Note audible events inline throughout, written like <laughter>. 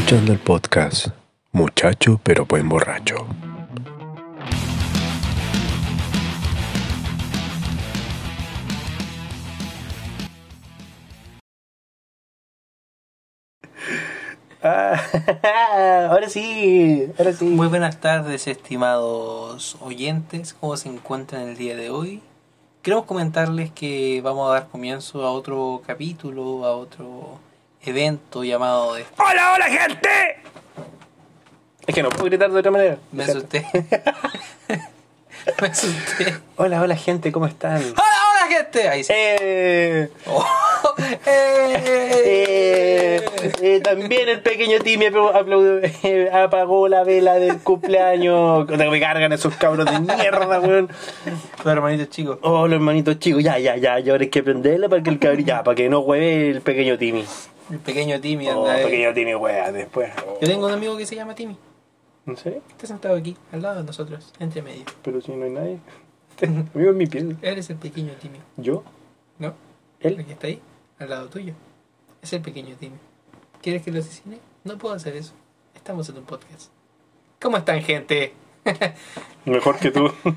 Escuchando el podcast Muchacho pero buen borracho. Ah, <laughs> ahora sí, ahora sí. Muy buenas tardes, estimados oyentes. ¿Cómo se encuentran el día de hoy? Queremos comentarles que vamos a dar comienzo a otro capítulo, a otro evento llamado de... ¡Hola, hola, gente! Es que no puedo gritar de otra manera. Me asusté. <laughs> Me asusté. Hola, hola, gente, ¿cómo están? ¡Hola, hola, gente! Ahí sí. Eh, Oh. <laughs> ¡Eh! eh, eh, también el pequeño Timmy apl- aplaudió- eh, apagó la vela del cumpleaños. Me cargan esos cabros de mierda, weón. Los hermanitos chicos. Oh, los hermanitos chicos, ya, ya, ya, ya, ahora hay que prenderla para que el cabrón, ya, para que no hueve el pequeño Timmy. El pequeño Timmy. Oh, anda pequeño Timmy, wea, después. Yo tengo un amigo que se llama Timmy. ¿En serio? Está sentado aquí, al lado de nosotros, entre medio. Pero si no hay nadie. Amigo en mi piel. Él es el pequeño Timmy. ¿Yo? ¿No? ¿Él? El que está ahí, al lado tuyo. Es el pequeño Timmy. ¿Quieres que lo asesine? No puedo hacer eso. Estamos en un podcast. ¿Cómo están, gente? <laughs> Mejor que tú. <laughs> Tú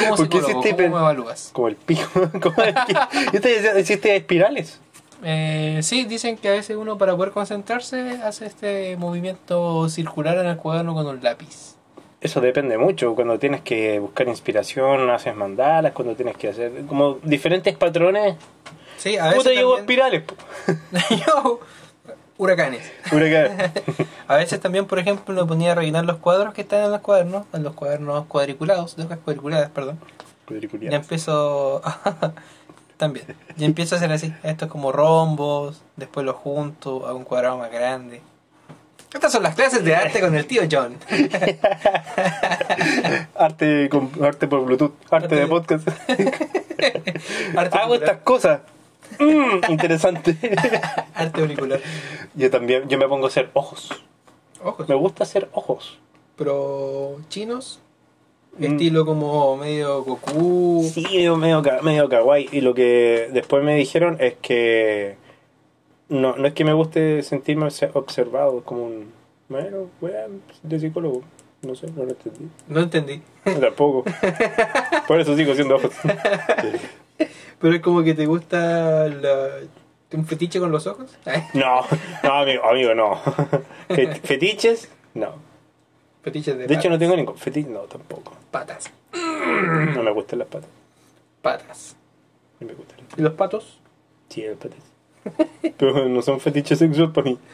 como ¿Por qué ¿cómo me evalúas? Como el pico. <laughs> Como el que- Yo te decía, hiciste espirales. Eh, sí, dicen que a veces uno para poder concentrarse hace este movimiento circular en el cuaderno con un lápiz. Eso depende mucho. Cuando tienes que buscar inspiración, haces mandalas. Cuando tienes que hacer como diferentes patrones. Sí, a ¿Cómo veces te llevo también- espirales? po? <laughs> Yo, huracanes. Huracán. <laughs> A veces también, por ejemplo, me ponía a rellenar los cuadros que están en los cuadernos, en los cuadernos cuadriculados, hojas cuadriculadas, perdón. Ya empiezo. <laughs> También. Ya empiezo a hacer así. Esto es como rombos. Después lo junto. Hago un cuadrado más grande. Estas son las clases de arte con el tío John. <laughs> Arte, con- arte por Bluetooth. Arte, Arte de podcast. <laughs> Arte Hago estas cosas. Mm, interesante. <laughs> Arte auricular. yo también, yo me pongo a hacer ojos. Ojos. Me gusta hacer ojos. Pero chinos. Mm. Estilo como medio Goku. Sí, medio, medio, ka- medio kawaii. Y lo que después me dijeron es que no, no es que me guste sentirme obse- observado como un... Bueno, weón, de psicólogo. No sé, no lo entendí. No entendí. <laughs> Tampoco. Por eso sigo haciendo ojos. <laughs> Pero es como que te gusta la... un fetiche con los ojos. No, no, amigo, amigo, no. <laughs> Fet- ¿Fetiches? No. Fetiches de, De hecho, no tengo ningún fetiche. No, tampoco. patas. <clears throat> No me gustan las patas. Patas. No me gustan las ¿Y los patos? Sí, las patas. <laughs> Pero no son fetiches sexuales para mí. <laughs>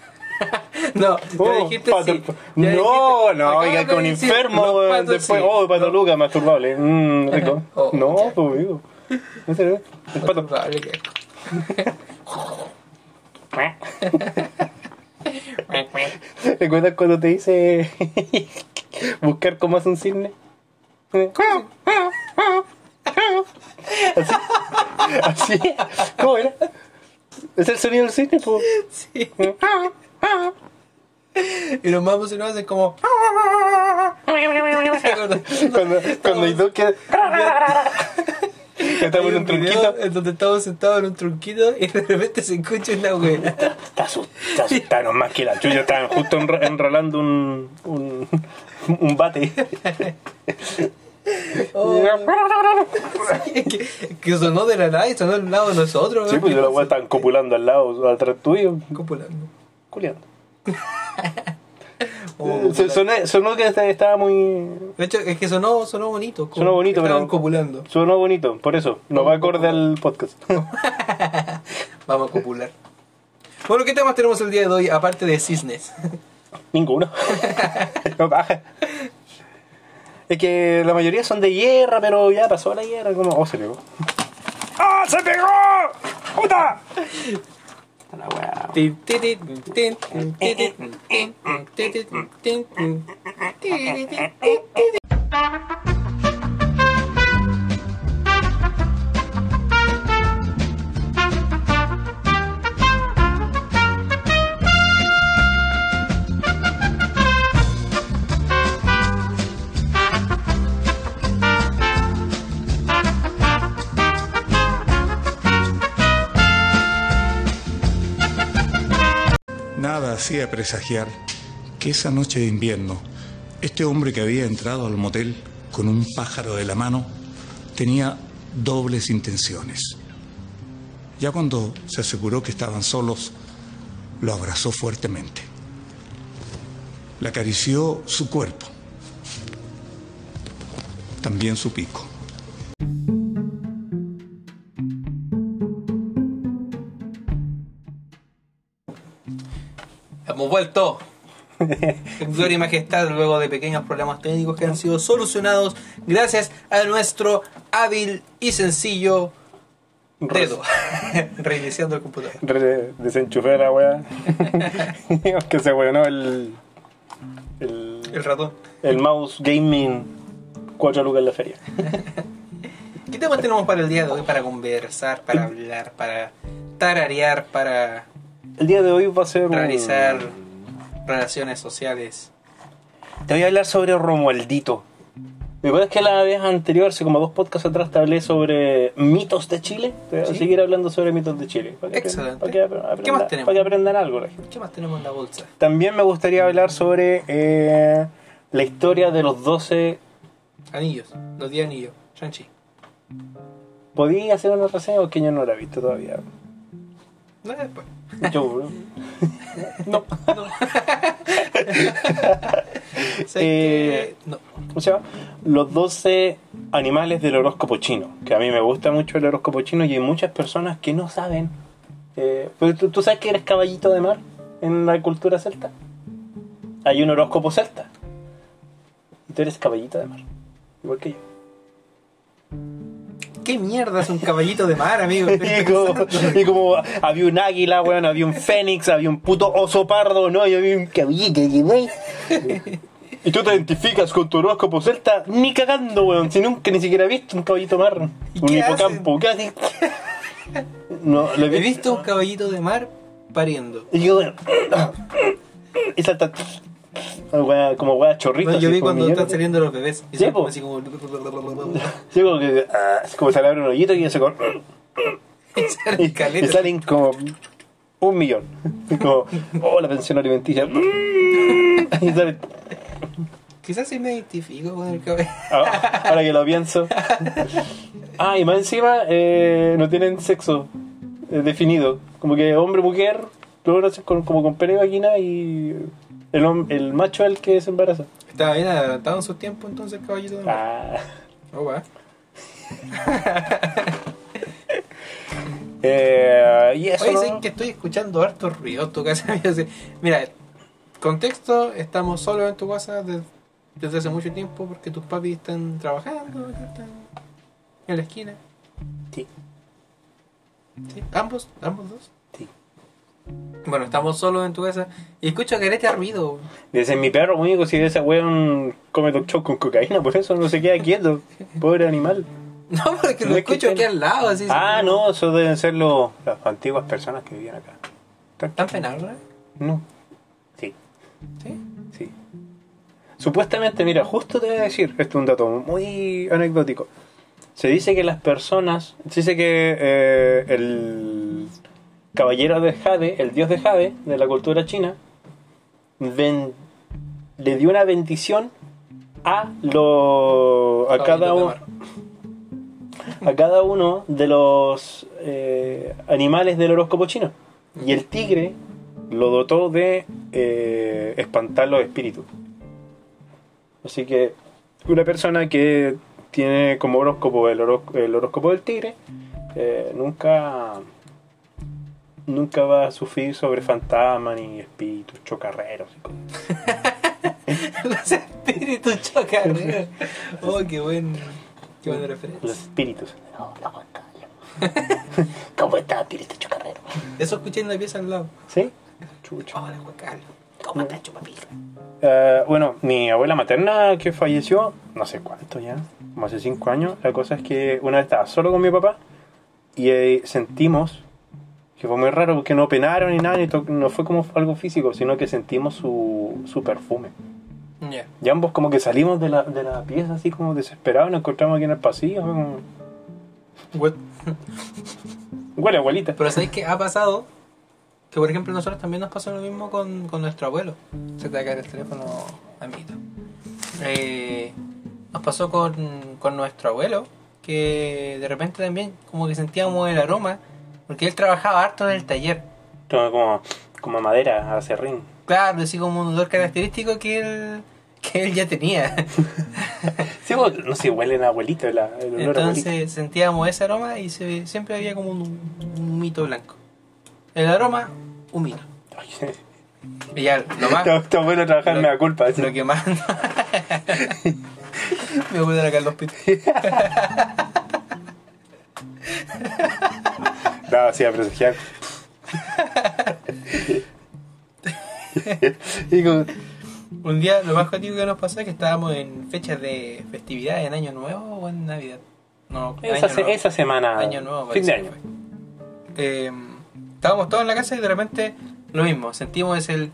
No, Oh, dijiste pato- sí. no, dijiste- no, oiga, con decir, enfermo, los patos después, sí. oh, pato. Luca, masturbable, mmm, <laughs> rico. Oh, no, ya. pues amigo. No sé, el pato. <laughs> ¿Recuerdas cuando te hice <laughs> buscar cómo hace un cisne? <laughs> Así, así, ¿cómo era? ¿Es el sonido del cisne? po? Sí. Y los mamos se lo hacen como. Cuando, cuando hay dos que... estamos en un tronquito. En donde estamos sentados en un tronquito y de repente se escucha una wea. Te asu- te asustaron más que la chucha. Estaban justo enro- enrolando un, un, un bate. <laughs> Oh. <laughs> Es que, es que sonó de la nada y sonó al lado de nosotros. Sí, pues ¿Qué yo la weá estaban copulando al lado, atrás tuyo, Copulando. culiando. <laughs> Oh, Se- soné- sonó que esta- estaba muy. De hecho, es que sonó, sonó bonito. como Sonó bonito, que estaban pero- copulando. Sonó bonito, por eso. No va acorde al podcast. <laughs> <laughs> Vamos a copular. Bueno, ¿qué temas tenemos el día de hoy aparte de cisnes? <laughs> Ninguno. No baja. Es que la mayoría son de guerra, pero ya pasó la guerra. Como, oh, se pegó. ¡Ah, se pegó! ¡Puta! Oh, wow. Thank you. Hacía presagiar que esa noche de invierno, este hombre que había entrado al motel con un pájaro de la mano tenía dobles intenciones. Ya cuando se aseguró que estaban solos, lo abrazó fuertemente. Le acarició su cuerpo, también su pico. Hemos vuelto. En gloria y majestad luego de pequeños problemas técnicos que han sido solucionados gracias a nuestro hábil y sencillo dedo. <laughs> Reiniciando el computador. Re- desenchufé la weá. <laughs> que se weonó el, el. El ratón. El mouse gaming 4 lucas en la feria. <laughs> ¿Qué temas tenemos para el día de hoy? Para conversar, para hablar, para tararear, para El día de hoy va a ser un- realizar relaciones sociales. Te voy a hablar sobre Romualdito. ¿Me acuerdas que la vez anterior, hace como dos podcasts atrás, te hablé sobre mitos de Chile? Te voy a Sí. seguir hablando sobre mitos de Chile. Para que, Excelente. Para que, aprendan- ¿Qué más tenemos? para que aprendan algo la gente. ¿Qué más tenemos en la bolsa? También me gustaría hablar sobre eh, la historia de los 12... Anillos, los 10 anillos, Shang-Chi. ¿Podía hacer una reseña o que yo no la he visto todavía? No, después. Yo, <laughs> no. ¿Sabes <laughs> Eh? No. ¿Cómo se llama? Los 12 animales del horóscopo chino. Que a mí me gusta mucho el horóscopo chino y hay muchas personas que no saben. Eh, pero ¿tú, tú sabes que eres caballito de mar en la cultura celta. Hay un horóscopo celta. Y tú eres caballito de mar. Igual que yo. ¿Qué mierda es un caballito de mar, amigo? <laughs> Y como, y como había un águila, weón, había un fénix, había un puto oso pardo, ¿no? Y había un caballito de mar. Y tú te identificas con tu horóscopo celta, ni cagando, weón. Si nunca ni siquiera he visto un caballito mar. ¿Y Un qué hipocampo. ¿Qué haces? No, lo He visto un caballito de mar pariendo. Y yo, weón. Y salta. Weón, Como weá chorrito. Bueno, yo vi como cuando están saliendo los bebés. Y Sí, po. así como... Sí, como que. ah, como se le abre un hoyito y se con. <laughs> y salen Y, salen como un millón. Como, oh, la pensión alimenticia. Y salen, Quizás sí me identifico con el cabello. ahora, ahora que lo pienso. Ah, y más encima eh, no tienen sexo eh, definido. Como que hombre, mujer, luego con, como con pene y vagina y el, el macho el que se embaraza. Estaba bien adelantado en su tiempo entonces caballito de mar. Ah. Oh, va. <laughs> Eh, y eso. Oye, ¿no? sé que estoy escuchando harto ruido en tu casa. <laughs> Mira, contexto, estamos solos en tu casa de- desde hace mucho tiempo porque tus papis están trabajando, están en la esquina. Sí. ¿Sí? ¿Ambos? ¿Ambos dos? Bueno, estamos solos en tu casa y escucho carete ruido. Dice mi perro único si ese weón come choc con cocaína, por eso no se queda quieto. Pobre animal. <laughs> No, porque No lo es que escucho aquí al lado. Así, Ah, no, eso deben ser los, las antiguas personas que vivían acá. ¿Están penados, no? No. Sí, ¿Sí? sí. Supuestamente, mira, justo te voy a decir, esto es un dato muy anecdótico. Se dice que las personas, se dice que eh, el caballero de Jade, el dios de Jade, de la cultura china, ven- le dio una bendición a lo a Caballitos cada uno mar. a cada uno de los eh, animales del horóscopo chino. Y el tigre lo dotó de eh, espantar los espíritus. Así que una persona que tiene como horóscopo el, horó- el horóscopo del tigre eh, nunca nunca va a sufrir sobre fantasmas ni espíritus chocarreros. <laughs> Los espíritus chocarreros. <laughs> Oh, qué buen. Qué buena los referencia. espíritus Hola, Juan Carlos. ¿Cómo está espíritu chocarrero? Eso escuché en la pieza al lado. ¿Sí? Chucho. Hola, Juan Carlos. ¿Cómo estás, chupapija? Eh, bueno, mi abuela materna que falleció, no sé cuánto ya, como hace cinco años, la cosa es que una vez estaba solo con mi papá y eh, sentimos, que fue muy raro porque no penaron ni nada, ni no fue como algo físico, sino que sentimos su, su perfume. Ya. Y ambos como que salimos de la, de la pieza así como desesperados, nos encontramos aquí en el pasillo, como, huele abuelita. Pero ¿sabéis qué ha pasado? Que por ejemplo nosotros también nos pasó lo mismo con, con nuestro abuelo. Se te va a caer el teléfono, amiguito. Eh, nos pasó con, con nuestro abuelo, que de repente también como que sentíamos el aroma, porque él trabajaba harto en el taller. Como, como madera, acerrín. Claro, así como un olor característico que él, que él ya tenía. <laughs> Sí, no sé, huelen a abuelito la, el olor a abuelito. Entonces sentíamos ese aroma y se- siempre había como un, un mito blanco. El aroma, un mito. Y ya, lo más... Está, está bueno trabajar, Lo- me da culpa. Lo que más. <laughs> Me voy a dar acá los pitos. <laughs> No, sí, a presagiar. <laughs> y como, Un día, lo más jodido que nos pasó es que estábamos en fechas de festividad, en Año Nuevo o en Navidad. No, esa, Año se- Nuevo. esa semana, Año Nuevo, fin de año. Eh, estábamos todos en la casa y de repente lo mismo, sentimos el,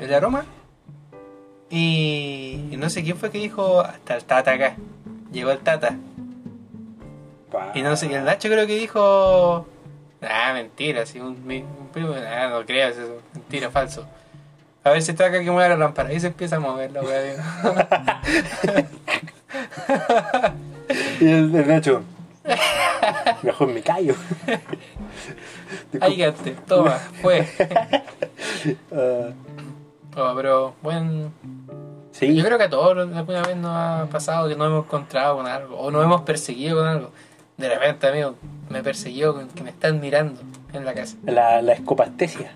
el aroma y, y no sé quién fue que dijo, hasta el tata acá. Llegó el tata. Pa. Y no sé, y el Nacho creo que dijo. Ah, mentira, si un, un primo. Ah, no creas eso, mentira, falso. A ver si está acá que mueve la lámpara. Y se empieza a mover la weá. <laughs> Y el, el Nacho. Mejor me callo. <laughs> Ahí quedaste, toma, fue. <laughs> Toma, pero bueno. sí, Yo creo que a todos alguna vez nos ha pasado que nos hemos encontrado con algo. O nos hemos perseguido con algo. De repente, amigo, me persiguió con que me están mirando en la casa. la, la escopastesia.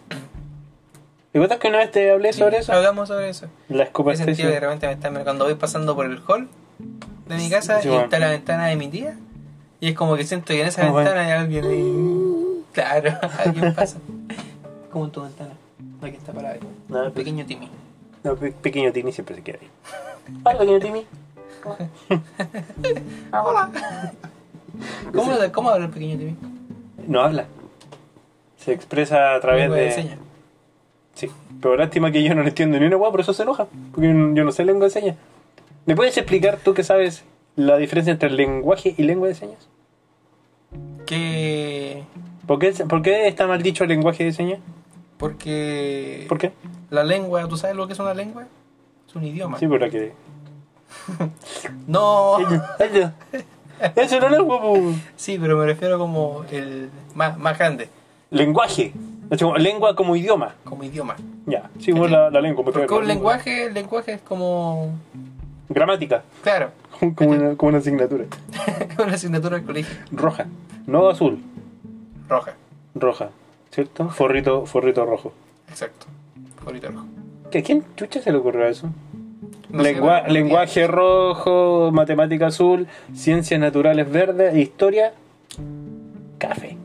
¿Te que una vez te hablé sobre eso? Hablamos sobre eso. La sentido que de escopastesia. repente me están cuando voy pasando por el hall de mi casa Sí, y bueno. está la ventana de mi tía y es como que siento que en esa bueno. ventana hay alguien ahí. <laughs> Claro, <laughs> alguien pasa. Como en tu ventana, la que está parada ahí. No, Un pequeño Timmy. No, pe- pequeño Timmy siempre se queda ahí. Hola, pequeño Timmy. <laughs> ¿Cómo, ¿Cómo habla el pequeño Timmy? No habla. Se expresa a través Lengua de. de señas. Sí. Pero lástima que yo no le entiendo ni una hueá, por eso se enoja. Porque yo no sé lengua de señas. ¿Me puedes explicar tú que sabes la diferencia entre lenguaje y lengua de señas? Que. ¿Por qué, por qué está mal dicho lenguaje de señas? Porque. ¿Por qué? La lengua, ¿tú sabes lo que es una lengua? Es un idioma. Sí, por que. <laughs> No. <laughs> Eso no es lengua, po. Sí, pero me refiero como el más, más grande, Lenguaje. Es como lengua como idioma. como idioma. Ya, sí, como la, la lengua. Porque un lenguaje, el lenguaje es como. Gramática. Claro, Como una, como una asignatura. <laughs> una asignatura del colegio. Roja. No azul. Roja, Roja. ¿Cierto? Forrito, forrito rojo. exacto. Favorito rojo. ¿Que ¿A quién chucha se le ocurrió eso? No Lengua- lenguaje rojo, matemática azul, ciencias naturales verde, e historia café.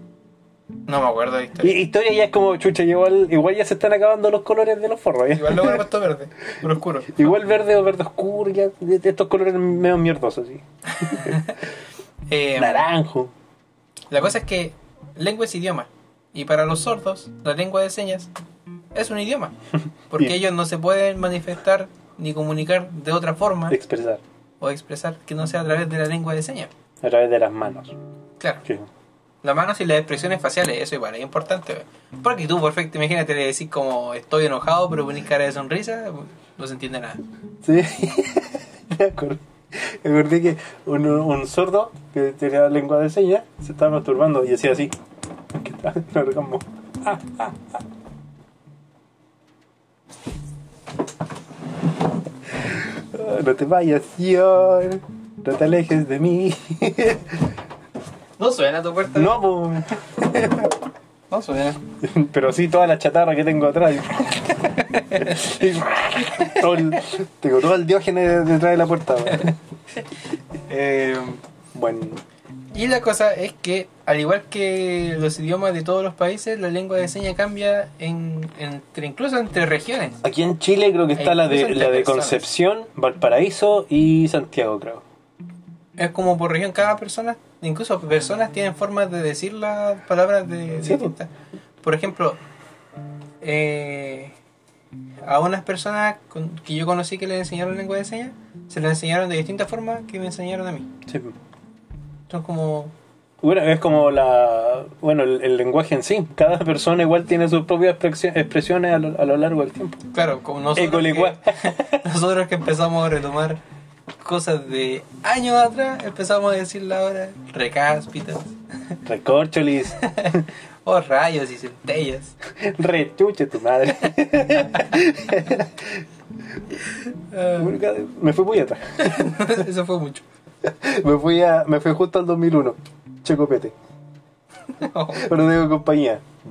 No me acuerdo de Y historia. historia ya es como chucha, igual, igual ya se están acabando los colores de los forros. ¿ya? Igual luego he puesto verde, <laughs> pero oscuro. Igual verde o verde oscuro, ya estos colores medio mierdosos, así. <laughs> Eh, Naranjo. la cosa es que lengua es idioma. Y para los sordos, la lengua de señas es un idioma. Porque <laughs> ellos no se pueden manifestar ni comunicar de otra forma Expresar o expresar que no sea a través de la lengua de señas. a través de las manos. Claro. Sí. Las manos y las expresiones faciales, eso igual es importante. Porque tú, perfecto, imagínate le decís como estoy enojado, pero ponís cara de sonrisa, no se entiende nada. Sí. me acordé, me acordé que un, un sordo que tenía lengua de señas se estaba masturbando y hacía así. <laughs> En orgasmo. Ah, ah, ah. No te vayas, Sion. No te alejes de mí. No suena tu puerta. No, po. no suena. pero sí toda la chatarra que tengo atrás. Todo el- tengo todo el diógenes detrás de la puerta. <laughs> Eh, Bueno, y la cosa es que, al igual que los idiomas de todos los países, la lengua de señas cambia en, entre, incluso entre regiones. aquí en Chile creo que está la de, la de. Concepción, Valparaíso y Santiago, creo. Es como por región cada persona, incluso personas tienen formas de decir las palabras de, Sí, distintas. Por ejemplo, eh, a unas personas con- que yo conocí que le enseñaron lengua de señas, se le enseñaron de distintas formas que me enseñaron a mí. Sí. Son como Bueno, es como la. Bueno, el, el lenguaje en sí. Cada persona igual tiene sus propias expresio- expresiones a lo, a lo largo del tiempo. Claro, como nosotros que, <laughs> nosotros que empezamos a retomar cosas de años atrás, empezamos a decirla ahora recáspitas, <laughs> Recorcholis, <laughs> o rayos y centellas. rechuche tu madre. Me fui muy atrás. Eso fue mucho. <laughs> Me fui, a, me fui justo al 2001. Checopete. <laughs> Pero tengo compañía. <laughs>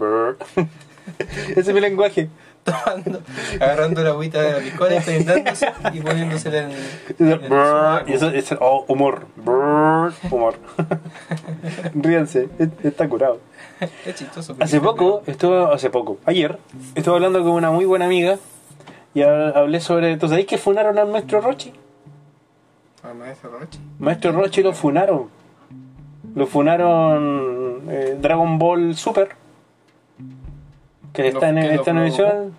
Ese es mi lenguaje. Tomando, agarrando la agüita de la piscola, prendándose y poniéndosela en, en el. Y eso es oh, humor. Brr. Humor. Ríanse, es- está curado. Es chistoso. Hace poco, estuve, hace poco, ayer, estuve hablando con una muy buena amiga y ha- hablé sobre. ¿Tú sabéis que funaron al maestro Rochi? Al maestro Rochi. Maestro Rochi lo funaron. Lo funaron eh, Dragon Ball Super. Que está en, está funó emisión.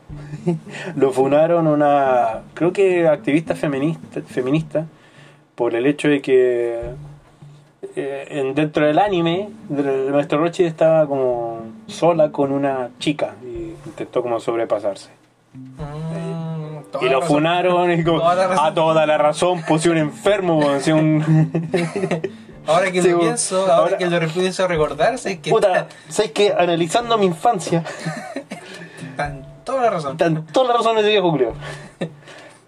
<laughs> lo funaron una. Creo que activista feminista, feminista. Por el hecho de que. eh, en- dentro del anime, el maestro Rochi estaba como sola con una chica y intentó como sobrepasarse. Mm, toda Y la lo razón. funaron y como, Toda la razón. a toda la razón, puse un enfermo, un... <laughs> Ahora que Sí, lo pienso, ahora, Ahora- que lo empiezo a recordarse, es que Puta, ¿sabes que Analizando mi infancia, <laughs> están toda la razón. están todas las razones de viejo Julio.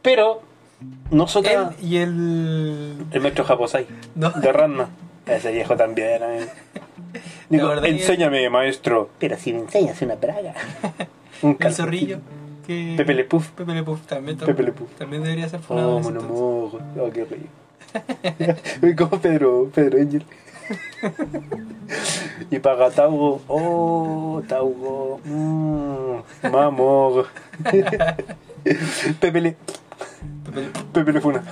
Pero, Él nosotros... y el. El maestro Japosai, No. de Ranma. Ese viejo también, eh. <laughs> Digo, que- enséñame, maestro. Pero si me enseñas una praga. Un zorrillo. Que... Pepe Le Puff. Pepe Le Puff también. Pepe Le Puff. También debería ser funado. Oh, en ese mono entonces. mojo. Oh, qué. Uy, <laughs> como Pedro, Pedro Angel. <laughs> y para Taugo, oh, Taugo, mmm, mamor. <laughs> Pepe le, Pepe Le Pepe le funa.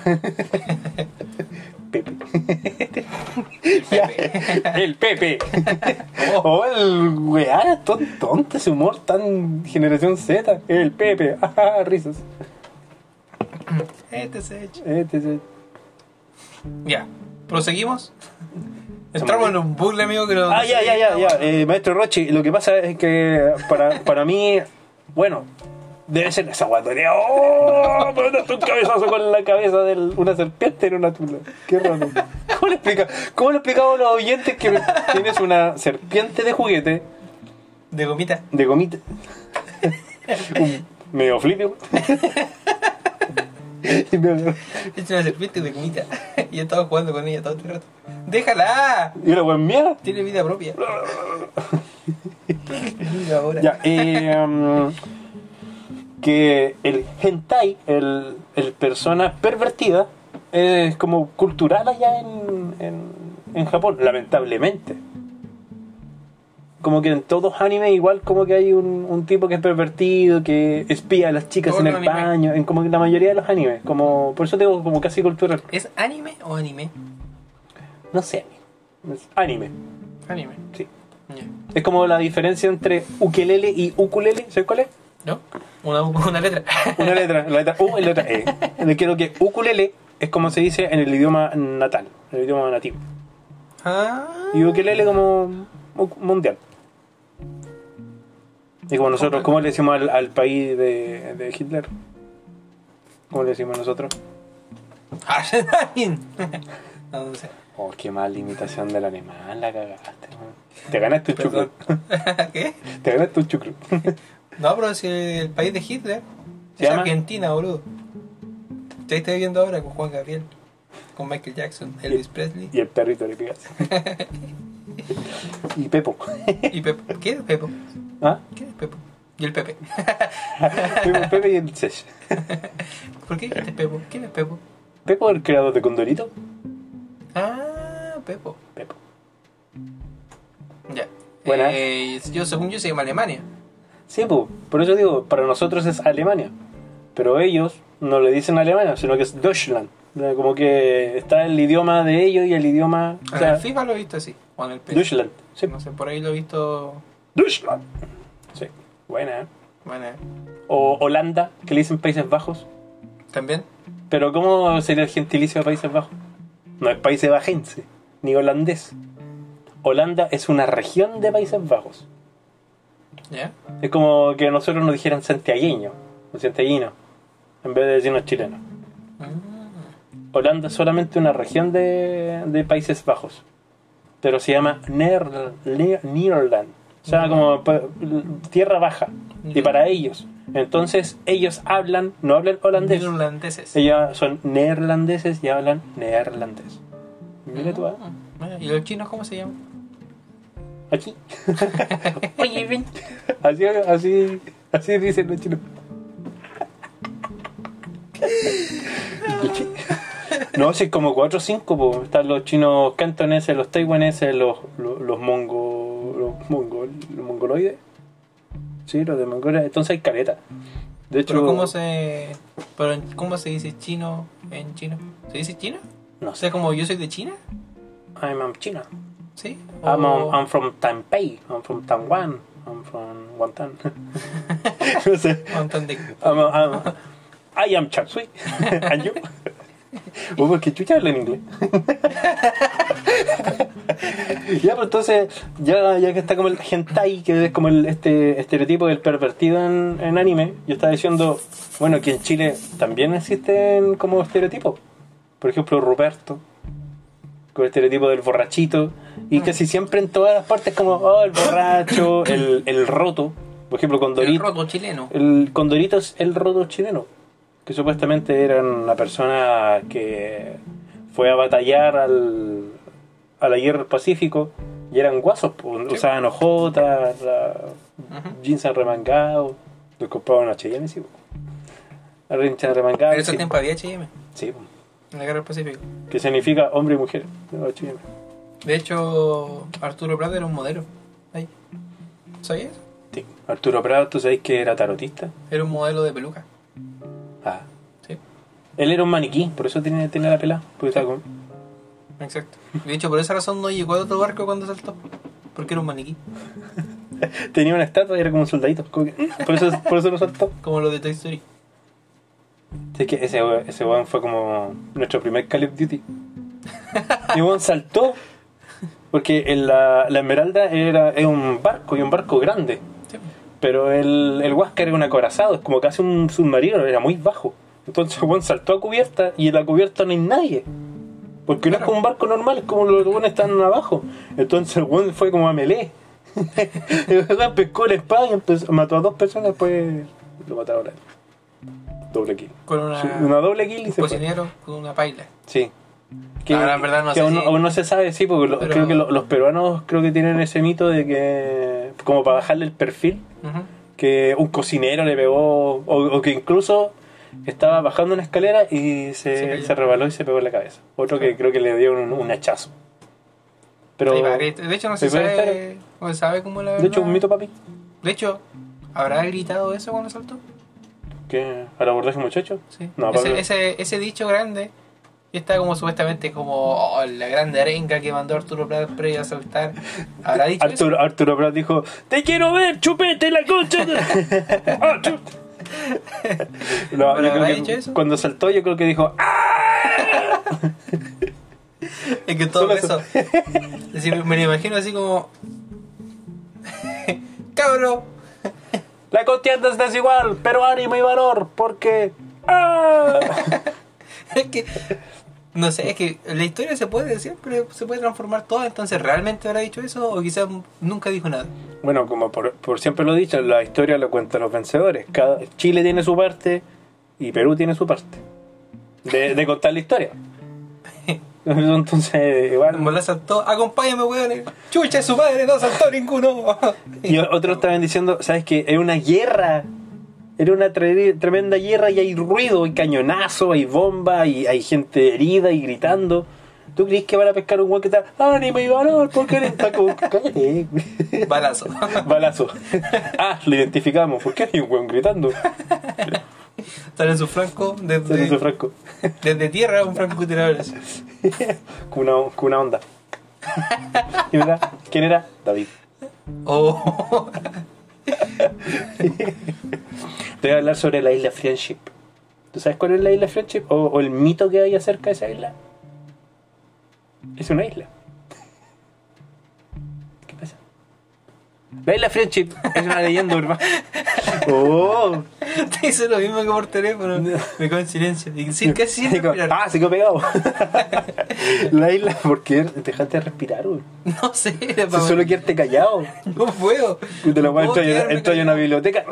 Pepe. Ya, el Pepe. <laughs> Oh, el weá, ton- tonto ese humor tan generación Z. El Pepe, ajá, <laughs> risas. Este es hecho. Este es Ya. ¿Proseguimos? Entramos en un bucle, amigo, que lo... Ah, ya, ya, ya, ya. Eh, maestro Rochi, lo que pasa es que para, para mí, bueno, debe ser esa guatoría. ¡Oh! Me mandaste un cabezazo con la cabeza de una serpiente en una tula. Qué raro. ¿Cómo le explica? ¿Cómo le explicamos a los oyentes que tienes una serpiente de juguete, De gomita. de gomita? Un medio flipio. <laughs> Es una serpiente de gomita. y he estado jugando con ella todo el rato. ¡Déjala! Y la wea mía. Tiene vida propia. <laughs> Mira ahora. Ya, eh, um, que el hentai, el, el persona pervertida, es como cultural allá en, en, en Japón, lamentablemente. Como que en todos animes igual como que hay un, un tipo que es pervertido, que espía a las chicas en el baño, en como que la mayoría de los animes, como por eso digo como casi cultural. ¿Es anime o anime? No sé, es anime, Anime. sí. Es como la diferencia entre ukelele y ukulele, ¿sabes cuál es? ¿No? Una, una letra. <laughs> Una letra, la letra U y la letra E. Le quiero que ukulele es como se dice en el idioma natal, en el idioma nativo. Ah. Y ukelele como mu- mundial. Y como nosotros, ¿cómo le decimos al, al país de, de Hitler? ¿Cómo le decimos nosotros? <laughs> No, no sé. Oh, qué mal imitación del alemán, la cagaste. man. Te ganaste un chucro. <laughs> ¿Qué? Te ganaste un chucro. No, pero si el país de Hitler ¿Se es llama? Argentina, boludo. Ya estoy viendo ahora con Juan Gabriel, con Michael Jackson, Elvis Presley Y el perrito le pegas. <laughs> y Pepo. y Pepo. ¿Qué es Pepo? ¿Ah? ¿Qué es Pepo? Y el Pepe. <laughs> Pepo, Pepe y el Sesh. <laughs> ¿Por qué dijiste Pepo? ¿Quién es Pepo? Pepo, el creador de Condorito. Ah, Pepo. Pepo. Ya. Buenas. Eh, yo, según yo, se llama Alemania. Sí, pues, por eso digo, para nosotros es Alemania. Pero ellos no le dicen Alemania, sino que es Deutschland. Eh, Como que está el idioma de ellos y el idioma. O en sea, el FIFA lo he visto así. O en el PS. Deutschland. Sí. No sé, por ahí lo he visto. Deutschland. Sí, buena. ¿eh? Bueno, O Holanda, que le dicen Países Bajos. también. Pero ¿cómo sería el gentilicio de Países Bajos? No es Países Bajense, ni holandés. Holanda es una región de Países Bajos. ¿Ya? Es como que nosotros nos dijeran santiagueño o santiaguino en vez de decirnos chilenos. Holanda es solamente una región de, de Países Bajos, pero se llama Nederland. O sea, como pa- tierra baja. Y para ellos. Entonces, ellos hablan, no hablan holandés. Irlandeses. Ellos son neerlandeses y hablan neerlandés. Mira tú, ¿eh? Ah, ¿Y los chinos cómo se llaman? Aquí. <laughs> Oye, ven. Así, así, así dicen los chinos. No, sí, como 4 o 5, están los chinos cantoneses, los taiwaneses, los, los, los mongo, los, mongol, los mongoloides. Sí, los de Mongolia. Entonces hay careta. De hecho, Pero ¿cómo se, pero en- ¿cómo se dice chino en chino? ¿Se dice chino? no O sé. sea, como yo soy de China, I'm from China. ¿Sí? I'm, O- I'm from Taipei. I'm from Taiwan. I'm from Guantán. <laughs> no sé. o entendí. I'm, I'm- I am Chap Sui. <laughs> And you? Oh, porque chucha habla en inglés. <laughs> ya, pues entonces, ya, ya que está como el hentai, que es como el este estereotipo del pervertido en, en anime, yo estaba diciendo, bueno, que en Chile también existen como estereotipos. Por ejemplo, Ruperto, con el estereotipo del borrachito, y casi siempre en todas las partes como, oh, el borracho, <coughs> el, el roto. Por ejemplo, con El roto chileno. El Condorito es el roto chileno. Que supuestamente era una persona que fue a batallar al, a la guerra del Pacífico y eran guasos, pues, usaban ojotas, la- jeans arremangados, los compraban en H&M, sí. Jeans arremangados, En ese sí. tiempo había H&M, Sí. En la Guerra del Pacífico. que significa hombre y mujer. De hecho, Arturo Prat era un modelo. Ahí. ¿Sabías? Sí. Arturo Prado, ¿tú sabes que era tarotista? Era un modelo de peluca. Ah. Sí, Él era un maniquí, por eso tiene, tiene la pelada. Porque estaba con- exacto. De hecho, por esa razón no llegó a otro barco cuando saltó. Porque era un maniquí. <laughs> Tenía una estatua y era como un soldadito. como que- Por eso, por eso lo saltó. Como lo de Toy Story. Es que ese, ese weón fue como nuestro primer Call of Duty. Y weón saltó. Porque en la, la Esmeralda era, es un barco y un barco grande. Sí. Pero el, el Huáscar era un acorazado, es como casi un submarino, era muy bajo. Entonces weón saltó a cubierta y en la cubierta no hay nadie. Porque no es como un barco normal, es como los weones están abajo. Entonces el weón fue como a melee. <laughs> el pescó la espada y empezó- mató a dos personas, después lo mataron a él. Doble kill. Con una, Sí, una doble kill y un se fue. cocinero con una paila. Sí. Ahora, en verdad, no que sé aún, si- aún no se sabe, sí, porque lo- Pero- creo que lo- los peruanos creo que tienen ese mito de que, como para bajarle el perfil, que un cocinero le pegó, o, o que incluso estaba bajando una escalera y Se se, se rebaló y se pegó en la cabeza. Otro que creo que le dio un, un hachazo. Pero, De hecho, no se ¿Se puede sabe, no se sabe cómo la de hecho, un mito papi. De hecho, ¿habrá gritado eso cuando saltó? Que ¿Al abordaje muchacho? Sí. No, ese, Pablo- ese, ese dicho grande que está como supuestamente como oh, la grande arenga que mandó Arturo Prat previo a saltar. ¿Habrá dicho eso? Arturo, Arturo Prat dijo, te quiero ver, chupete la concha. de-". <laughs> Ah, chup. <laughs> no, ¿Pero yo creo habrá que dicho eso? cuando saltó yo creo que dijo, ¡ah! <laughs> Es que todo eso. Es decir, me lo imagino así como. ¡Cabro! La contienda es desigual, pero ánimo y valor, porque... ¡ah! <laughs> Es que. No sé, es que la historia se puede siempre se puede transformar toda, entonces ¿realmente habrá dicho eso? O quizás nunca dijo nada. Bueno, como por, por siempre lo he dicho, la historia lo cuentan los vencedores. Cada, Chile tiene su parte y Perú tiene su parte. De, de contar la historia. <laughs> Entonces, igual... La saltó, acompáñame, weón. Chucha, su madre, no saltó ninguno. <laughs> Y otros estaban diciendo, ¿sabes qué? Es una guerra. Era una tre- tremenda guerra y hay ruido, hay cañonazo, hay bomba, y hay gente herida y gritando. ¿Tú crees que van a pescar un hueón que está ánimo y valor? ¿Por qué está como cállate? <laughs> Balazo. Balazo. Ah, lo identificamos. ¿Por qué hay un hueón gritando? En su hizo desde, Franco. desde tierra, un francotirador. así. Con una, con una onda. ¿Quién era? ¿Quién era? David. Oh. Te voy a hablar sobre la isla Friendship. ¿Tú sabes cuál es la isla Friendship? ¿O, o el mito que hay acerca de esa isla? Es una isla. La isla Friendship es una leyenda urbana. Oh, <laughs> Te hice lo mismo que por teléfono. Me quedo en silencio. Y sin <laughs> casi sin respirar. ah, se quedó pegado. <laughs> la isla, ¿por qué dejaste de respirar, güey? No sé, era Si para- solo quedarte callado. No puedo. Puta, la weá, No puedo entra quedarme entra a una biblioteca.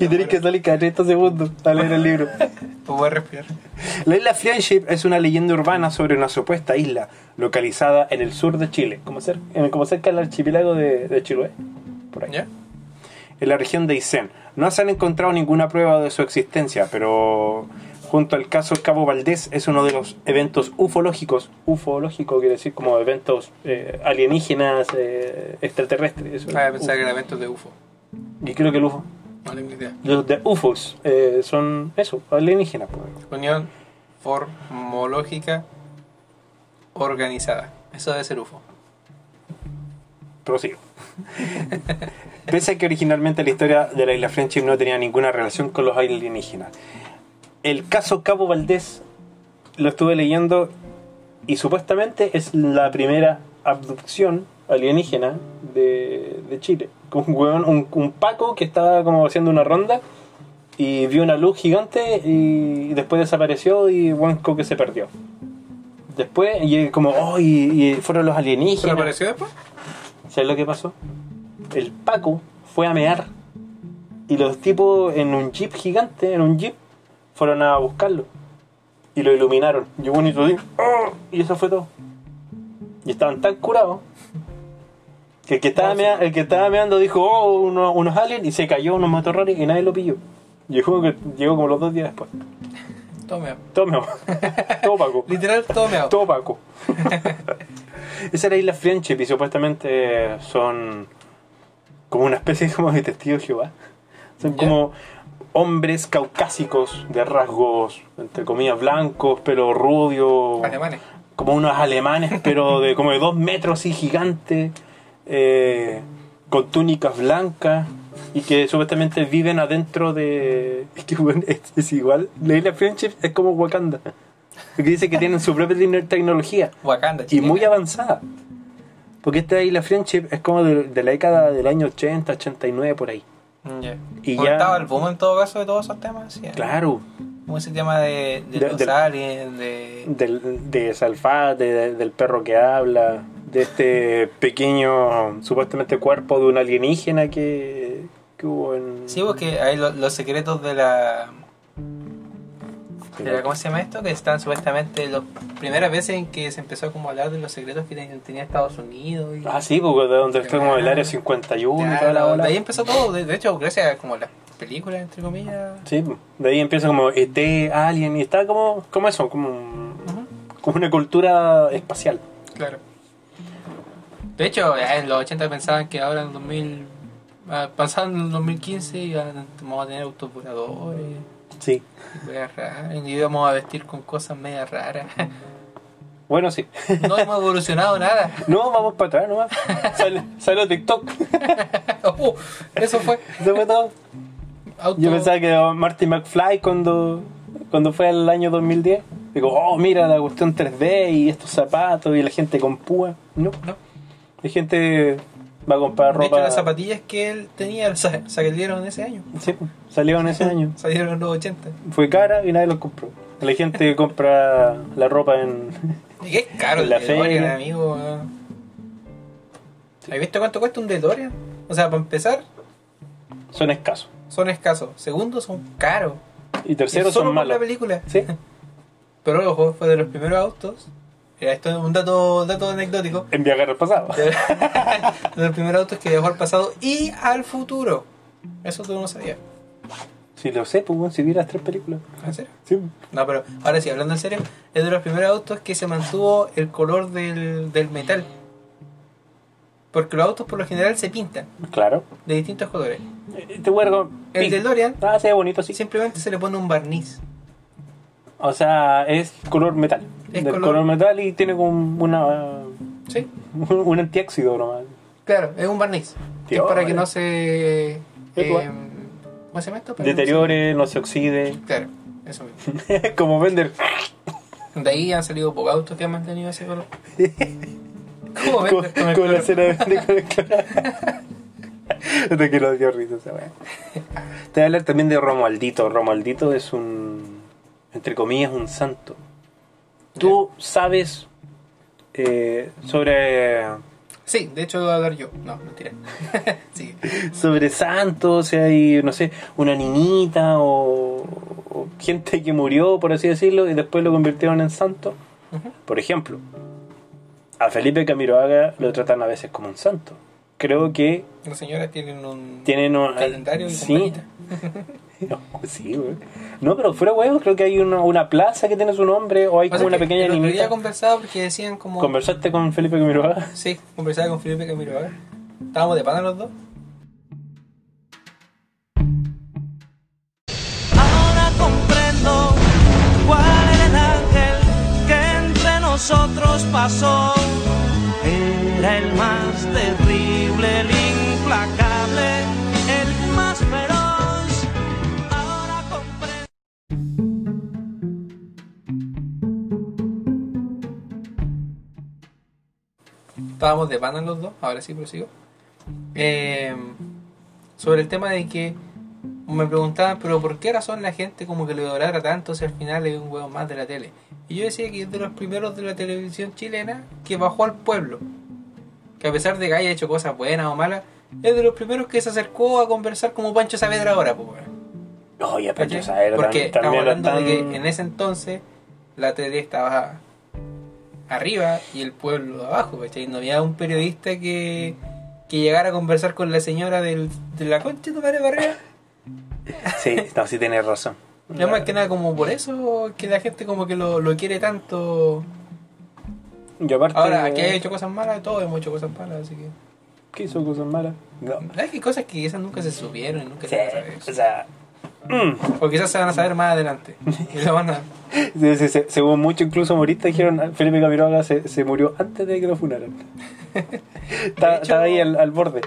y tenés que salir cada 30 segundos a leer el libro. Voy a respirar. La isla Friendship es una leyenda urbana sobre una supuesta isla localizada en el sur de Chile, como, cer- en- como cerca del archipiélago de, de Chiloé, por ahí, ¿Ya? en la región de Aysén. No se han encontrado ninguna prueba de su existencia, pero junto al caso Cabo Valdés es uno de los eventos ufológicos, ufológico quiere decir como eventos eh, alienígenas, eh, extraterrestres. eso, Ah, pensaba UFO. que era eventos de UFO. Y creo que el UFO. Idea. Los de UFOs eh, son eso, alienígenas. pues. Unión formológica organizada. Eso debe ser UFO. Prosigo. <laughs> Pese a que originalmente la historia de la isla Friendship no tenía ninguna relación con los alienígenas. El caso Cabo Valdés lo estuve leyendo y supuestamente es la primera abducción alienígena de, de Chile. Un, hueón- un, un Paco que estaba como haciendo una ronda y vio una luz gigante y después desapareció y Huanco que se perdió. Después, y como, oh, y, y fueron los alienígenas. ¿Pero apareció después? ¿Sabes lo que pasó? El Paco fue a mear y los tipos en un jeep gigante, en un jeep, fueron a buscarlo y lo iluminaron. Y un bonito así, ¡oh! y eso fue todo. Y estaban tan curados el que estaba, mea- el que estaba meando dijo, oh, uno- unos aliens y se cayó unos matorrales y nadie lo pilló. Llegó, que- llegó como los dos días después. Tome. Todo meado. <laughs> Todo Paco. Literal, todo meado. Todo Paco. <laughs> Esa era la isla Friendship y supuestamente son como una especie como de testigos de Jehová. Son como hombres caucásicos de rasgos, entre comillas, blancos, pero rubios. Alemanes. Como unos alemanes, pero de como de dos metros y gigantes, eh, con túnicas blancas y que supuestamente viven adentro de... <laughs> Es que bueno, es, es igual. La isla Friendship es como Wakanda. Porque dice que tienen su propia tecno- tecnología Wakanda, y muy avanzada. Porque esta isla Friendship es como de, de la década del año 80, 89 por ahí. Ya. Y ya- estaba el boom en todo caso de todos esos temas. sí. Claro, Como ese tema de, de, De- los aliens, de... del, de Salfate, de- del perro que habla, de este pequeño supuestamente cuerpo de un alienígena que, que hubo en... Sí, porque hay lo- los secretos de la... De la- ¿Cómo se llama esto? Que están supuestamente las primeras veces en que se empezó como a hablar de los secretos que ten- tenía Estados Unidos. Y, Ah, sí, porque de donde está como el área 51 y toda la de ahí empezó todo. De, de hecho, gracias a como las películas, entre comillas. Sí, de ahí empieza como ET, Alien, y está como, como eso, como, Ujú, como una cultura espacial. Claro. De hecho, en los 80 pensaban que ahora en el 2000... ah, Pasando en el 2015 iban- vamos a tener autos voladores. Sí. y Y íbamos a vestir con cosas medias raras. Bueno, sí. No hemos evolucionado nada. <laughs> No, vamos para atrás nomás. Sale, salió TikTok. <laughs> Uh, eso fue. Eso fue todo. Auto... Yo pensaba que Marty McFly cuando, cuando fue al año 2010, digo, oh, mira la cuestión 3D y estos zapatos y la gente con púa. No, No. La gente va a comprar De hecho, ropa. las zapatillas que él tenía sa- salieron ese año. Sí, salieron ese año. <laughs> Salieron en los 80. Fue cara y nadie los compró. La gente <laughs> compra la ropa en. Y qué caro En el la DeLorean, feria. amigo. weón. ¿Has visto cuánto cuesta un DeLorean? O sea, para empezar, Son escasos. son escasos. Segundo, son caros. Y Y terceros solo son por la malos. película. Sí. <laughs> Pero ojo, fue de los primeros autos. Esto es un dato, dato anecdótico. En viajar al pasado. <laughs> De, de los primeros autos que viajó al pasado y al futuro. Eso tú no sabías. Si lo sé, pues si vi las tres películas. ¿En serio? Sí. No, pero ahora sí, hablando en serio, es de los primeros autos que se mantuvo el color del, del metal. Porque los autos por lo general se pintan Claro. de distintos colores. Este huergo. El DeLorean Ah, se ve bonito, sí. simplemente se le pone un barniz. O sea, es color metal. Es Del color- color... metal y tiene como una. Sí, <laughs> un antióxido nomás. claro, es un barniz. Que Tío, es para que no se. Es eh, ¿Cómo se llama esto? Deteriore, no se oxide. Claro, eso mismo. <laughs> como vender. De ahí han salido pocos autos que han mantenido ese color. <laughs> ¿Cómo Como, vendes con la escena de con el cloro. Hasta que lo dio risa esa. Te voy a hablar también de Romualdito. Romualdito es un, entre comillas, un santo. Tú sabes eh, sobre Sí, de hecho voy a hablar yo. No, mentira. <laughs> sí. sobre santos, o sea, hay, no sé, una niñita o, o gente que murió, por así decirlo, y después lo convirtieron en santo. Por ejemplo, a Felipe Camiroaga lo tratan a veces como un santo. Creo que Las señoras tienen un tienen un calendario sí. <laughs> <laughs> No, sí, güey. No, pero fuera huevo, creo que hay una, una plaza que tiene su nombre o hay como una que pequeña el otro día niñita. conversaba porque decían como... ¿Conversaste con Felipe Camiroaga? <laughs> Sí, conversaba con Felipe Camiroaga. Estábamos de pana los dos. Ahora comprendo cuál era el ángel que entre nosotros pasó. Era el más terrible, el implacable, el más feroz. Estábamos de pana los dos, ahora sí prosigo. Eh, sobre el tema de que me preguntaban, pero ¿por qué razón la gente como que lo idolatra tanto si al final es un huevo más de la tele? Y yo decía que es de los primeros de la televisión chilena que bajó al pueblo. Que a pesar de que haya hecho cosas buenas o malas, es de los primeros que se acercó a conversar como Pancho Saavedra ahora, pues. No, ya. Pancho Saavedra Porque estamos hablando de están- que en ese entonces la tele estaba arriba y el pueblo abajo, ¿cachai? No había un periodista que, que llegara a conversar con la señora del, de la concha de tu madre para arriba. Sí, no, sí tienes razón. <laughs> No más que nada como por eso que la gente como que lo, lo quiere tanto. Aparte, Ahora, aquí he hecho cosas malas, todos hemos hecho cosas malas, así que... ¿Qué hizo cosas malas? No. Hay cosas que esas nunca se supieron y nunca Sí, se o sea, mm, O quizás se van a saber más adelante. Y lo van a... se- se- se- según muchos incluso humoristas dijeron "Ah, Felipe Camiroaga se, murió antes de que lo funaran. <laughs> Está- hecho- Estaba ahí al, al borde.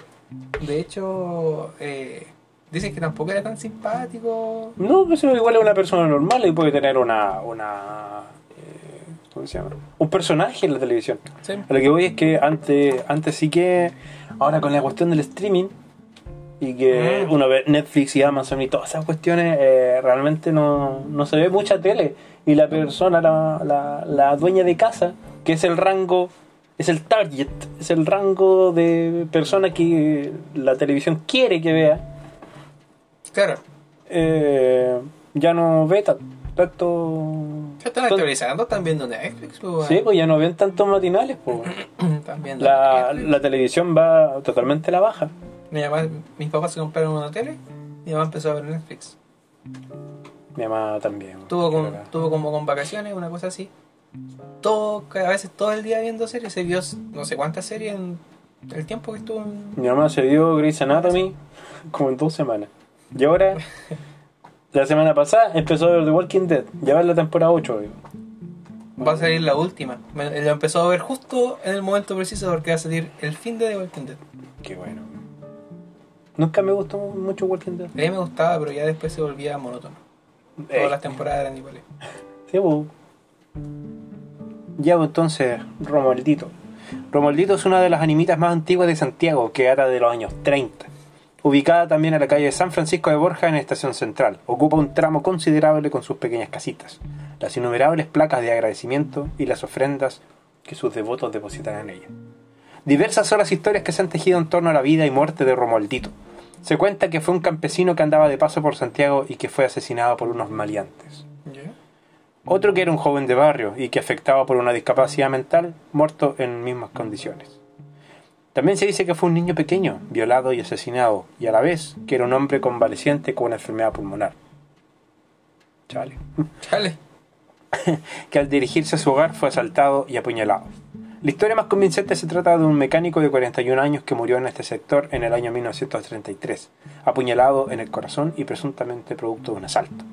De hecho, eh, dicen que tampoco era tan simpático. No, pues igual es una persona normal y puede tener una. una eh, ¿Cómo se llama? Un personaje en la televisión. Sí. A lo que voy es que antes, antes sí que. Ahora con la cuestión del streaming y que Mm. uno ve Netflix y Amazon y todas esas cuestiones, eh, realmente no, no se ve mucha tele. Y la persona, la, la, la dueña de casa, que es el rango, es el target, es el rango de persona que la televisión quiere que vea, Claro. eh, ya no ve ta- tanto. Se están actualizando, están viendo Netflix. Pues, Sí, pues ya no ven tantos matinales, pues. <clears throat> La, la televisión va totalmente a la baja. Mi mamá- mis papás se compraron una tele mi mamá empezó a ver Netflix. Mi mamá también. Tuvo, con, tuvo como con vacaciones, una cosa así. Todo, a veces todo el día viendo series. Se vio no sé cuántas series en el tiempo que estuvo en... Mi mamá se vio Grey's Anatomy como en dos semanas. Y ahora, la semana pasada, empezó a ver The Walking Dead. Ya va la temporada 8. digo. Va a salir la última. Lo empezó a ver justo en el momento preciso porque va a salir el fin de The Walking Dead. Qué bueno. Nunca me gustó mucho Walking Dead. A mí me gustaba, pero ya después se volvía monótono. Eh, Todas las temporadas eran iguales. <laughs> Sí, pues. Ya, pues, entonces, Romualdito. Romualdito es una de las animitas más antiguas de Santiago, que data de los años 30. Ubicada también en la calle San Francisco de Borja en Estación Central, ocupa un tramo considerable con sus pequeñas casitas, las innumerables placas de agradecimiento y las ofrendas que sus devotos depositan en ella. Diversas son las historias que se han tejido en torno a la vida y muerte de Romualdito. Se cuenta que fue un campesino que andaba de paso por Santiago y que fue asesinado por unos maleantes. Otro que era un joven de barrio y que afectaba por una discapacidad mental, muerto en mismas condiciones. También se dice que fue un niño pequeño, violado y asesinado, y a la vez que era un hombre convaleciente con una enfermedad pulmonar. Chale. Chale. <laughs> Que al dirigirse a su hogar fue asaltado y apuñalado. La historia más convincente se trata de un mecánico de 41 años que murió en este sector en el año 1933, apuñalado en el corazón y presuntamente producto de un asalto.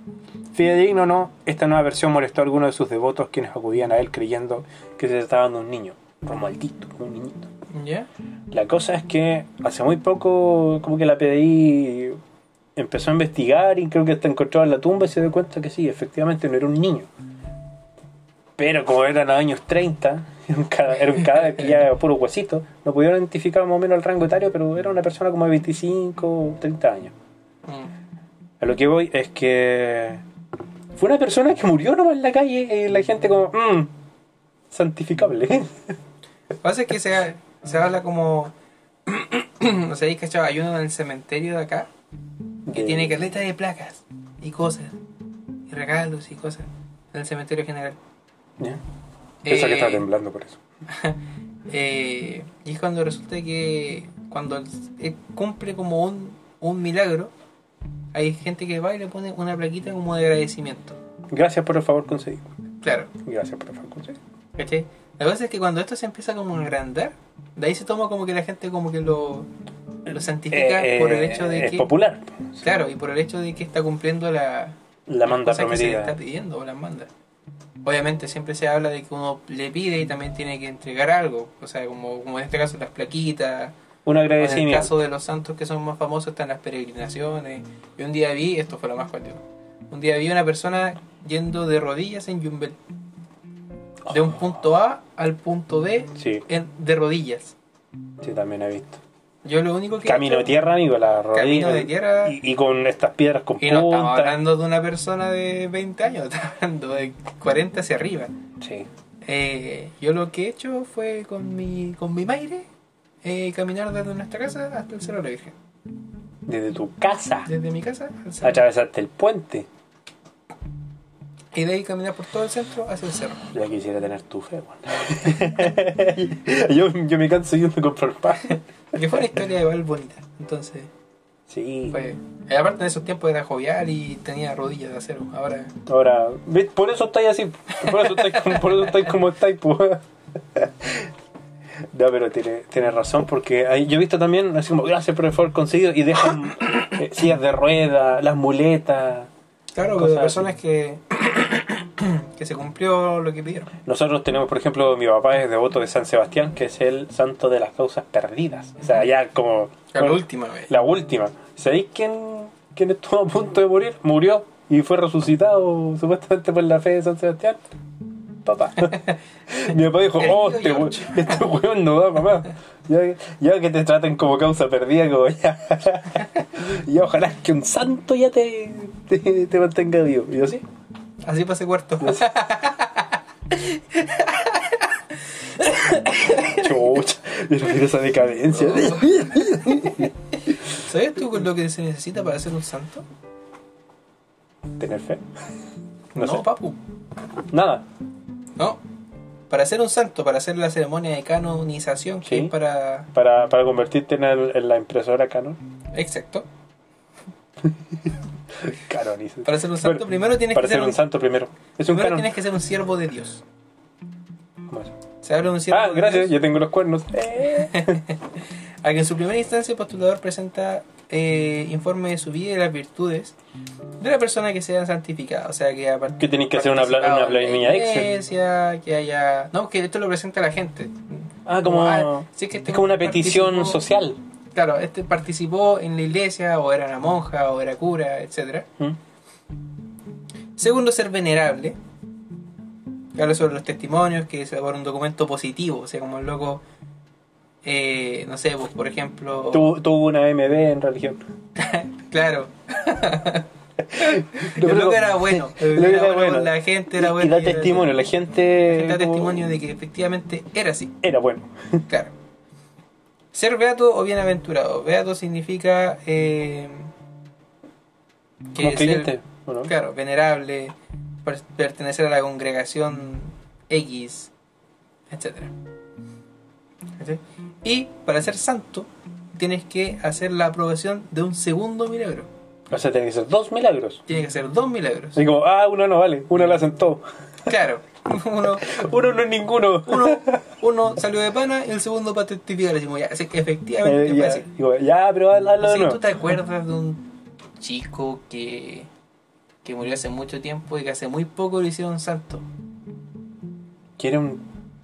Fidedigno o no, esta nueva versión molestó a algunos de sus devotos quienes acudían a él creyendo que se trataba de un niño, Romualdito, un niñito. La cosa es que hace muy poco, como que la PDI empezó a investigar y creo que hasta encontró en la tumba y se dio cuenta que sí, efectivamente no era un niño. Pero como eran los años 30, era un cadáver que ya era puro huesito, no pudieron identificar más o menos el rango etario, pero era una persona como de 25 o 30 años. Mm. A lo que voy es que fue una persona que murió nomás en la calle y la gente como, mmm, santificable. Lo que pasa es que se, se habla como. <clears throat> no sé, ¿cachai? Hay uno en el cementerio de acá que De- tiene caleta de placas y cosas, y regalos y cosas en el cementerio general. Ya. Piensa que Eh, está temblando por eso. <laughs> Eh, y es cuando resulta que cuando él- él cumple como un, un milagro, hay gente que va y le pone una plaquita como de agradecimiento. Gracias por el favor concedido. Claro, Gracias por el favor concedido. ¿cachai? La cosa es que cuando esto se empieza como a agrandar, de ahí se toma como que la gente como que lo, lo santifica Eh, por el eh, hecho de es que... popular. Claro, y por el hecho de que está cumpliendo la, La manda cosas que se le prometida. está pidiendo o las. Obviamente siempre se habla de que uno le pide y también tiene que entregar algo. O sea, como, como en este caso las plaquitas. Un o En el agradecimiento. caso de los santos que son más famosos están las peregrinaciones. Y un día vi, esto fue lo más cuático. Un día vi una persona yendo de rodillas en Yumbel. De un punto A al punto B Sí, en- de rodillas. sí, también he visto. Yo lo único que... he Camino de tierra, amigo, la rodilla. Camino de tierra. Y, y con estas piedras con Y no estamos hablando de una persona de 20 años, <laughs> estamos hablando de 40 hacia arriba. Sí. Eh, yo lo que he hecho fue con mi, con mi maire eh, caminar desde nuestra casa hasta el Cerro de la Virgen. Desde tu casa. Desde mi casa al cerro. Atravesaste el puente. Y de ahí caminar por todo el centro hacia el cerro. Ya quisiera tener tu fe, weón. <laughs> yo, yo me canso yendo a comprar pan. <laughs> Que fue una historia igual bonita. Entonces, Sí. fue. eh, aparte en esos tiempos era jovial y tenía rodillas de acero. Ahora, Ahora, ¿ves? por eso estáis así. Por eso estáis como, por eso estáis como estáis, pues. <laughs> No, pero tiene, tiene razón, porque hay- yo he visto también, así como, gracias por el favor conseguido, y dejan eh, sillas de ruedas, las muletas. claro, personas que, <coughs> que se cumplió lo que pidieron. Nosotros tenemos, por ejemplo, mi papá es devoto de San Sebastián, que es el santo de las causas perdidas. O sea, ya como... La última vez. La última. ¿Sabéis quién, quién estuvo a punto de morir? Murió y fue resucitado <laughs> supuestamente por la fe de San Sebastián. Papá. <laughs> Mi papá dijo, oh, este, we- George". este weón no da, mamá. Ya, ya que te traten como causa perdida, como ya. <laughs> y ojalá que un santo ya te, te, te mantenga vivo. Y yo sí. Así pasé cuarto. Chucha, mira esa decadencia. <laughs> ¿Sabes tú con lo que se necesita para ser un santo? ¿Tener fe? No, No, sé. papu. Nada. No. Para ser un santo, para hacer la ceremonia de canonización, que Sí. es para. Para, para convertirte en, el- en la impresora Canon. Exacto. <laughs> <laughs> Canon. Para ser un santo, Bueno, primero tienes para que ser ser un santo primero. Es un Primero tienes que ser un siervo de Dios. ¿Cómo es? Se habla de un siervo Ah, de gracias, Dios ya tengo los cuernos. <laughs> A que en su primera instancia el postulador presenta eh, informe de su vida y las virtudes de la persona que sea santificada. O sea, que ha part- Que tenéis que hacer una, una planilla Excel. que haya... No, que esto lo presenta la gente. Ah, como, ah, sí, que es como una petición social. Claro, este participó en la iglesia, o era una monja, o era cura, etcétera ¿Mm? Segundo, ser venerable. Habla sobre los testimonios, que se elabora un documento positivo. O sea, como el loco, eh, no sé, pues, por ejemplo... Tuvo, tuvo una MB en religión. <laughs> Claro. <laughs> No, <laughs> el loco era bueno. Era era bueno La gente era buena. Y da testimonio, la gente. Da testimonio de que efectivamente era así. Era bueno. Claro. Ser beato o bienaventurado. Beato significa eh, Como ser- creyente. ¿o no? Claro, venerable, per- pertenecer a la congregación X, etc. Y para ser santo, tienes que hacer la aprobación de un segundo milagro. O sea, tiene que ser dos milagros. Tienes que hacer dos milagros. Así como, ah, uno no vale, uno lo hacen todo. Claro, <laughs> uno, Uno no es ninguno. uno, uno salió de pana y el segundo para testificar. Decimos, ya, efectivamente Eh, ya, digo, ya, pero hazlo de Así, nuevo. ¿Tú te acuerdas de un chico que, que murió hace mucho tiempo y que hace muy poco lo hicieron santo? Que era un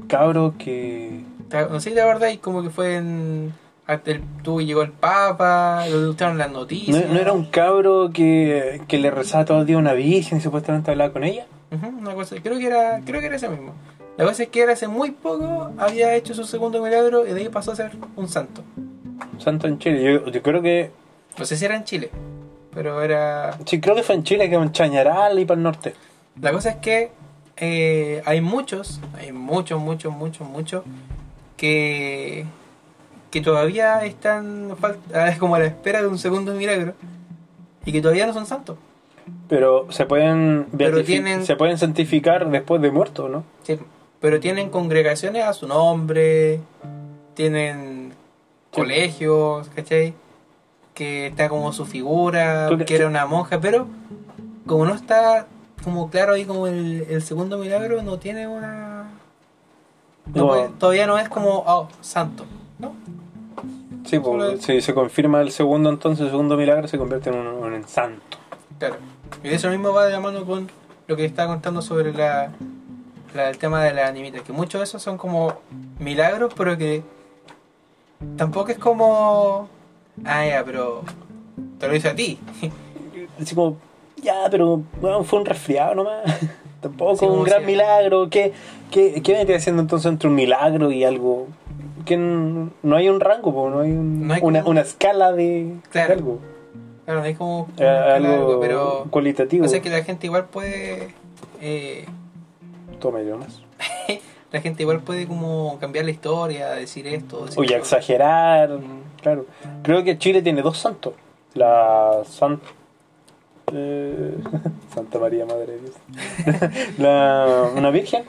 cabro que. ¿Te- No sé si te acordás, y como que fue en. Hasta el- tuvo llegó el Papa, lo gustaron las ¿No, noticias. no era un cabro que, que le rezaba todo el día a una virgen y supuestamente hablaba con ella? Una cosa, creo que era, creo que era ese mismo. La cosa es que él hace muy poco había hecho su segundo milagro y de ahí pasó a ser un santo. Santo en Chile. Yo, yo creo que. No sé si era en Chile, pero era... Sí, creo que fue en Chile, que en Chañaral y para el norte. La cosa es que eh, hay muchos, hay muchos, muchos, muchos, muchos que, que todavía están fal- <laughs> ah, como a la espera de un segundo milagro y que todavía no son santos. Pero se pueden Pero tienen- se pueden santificar después de muerto, ¿no? Sí, pero tienen congregaciones a su nombre, tienen Sí. colegios, ¿cachai? Que está como su figura, que- era una monja, pero como no está como claro ahí como el, el segundo milagro, no tiene una... no No. puede- todavía no es como, oh, santo. Sí, pues, es- si se confirma el segundo, entonces el segundo milagro se convierte en un, en santo. Claro. Y eso mismo va de la mano con lo que estaba contando sobre la, la- el tema de la animita, que muchos de esos son como milagros, pero que tampoco es como, ah, ya, pero te lo hice a ti. <laughs> Así como, ya, pero bueno, fue un resfriado nomás. <laughs> Tampoco Sí, un gran milagro. ¿Qué, qué, qué vendría haciendo entonces entre un milagro y algo? Que n- no hay un rango, po, no hay, un- No hay una, como- una escala de, Claro. de algo. Claro, no es como Eh, algo algo, pero cualitativo. o sea que la gente igual puede, eh, Toma yo más. <laughs> la gente igual puede como cambiar la historia, decir esto, decir Oye, exagerar, claro. Creo que Chile tiene dos santos. La San- eh, <laughs> Santa María Madre de Dios. <laughs> la, una virgen,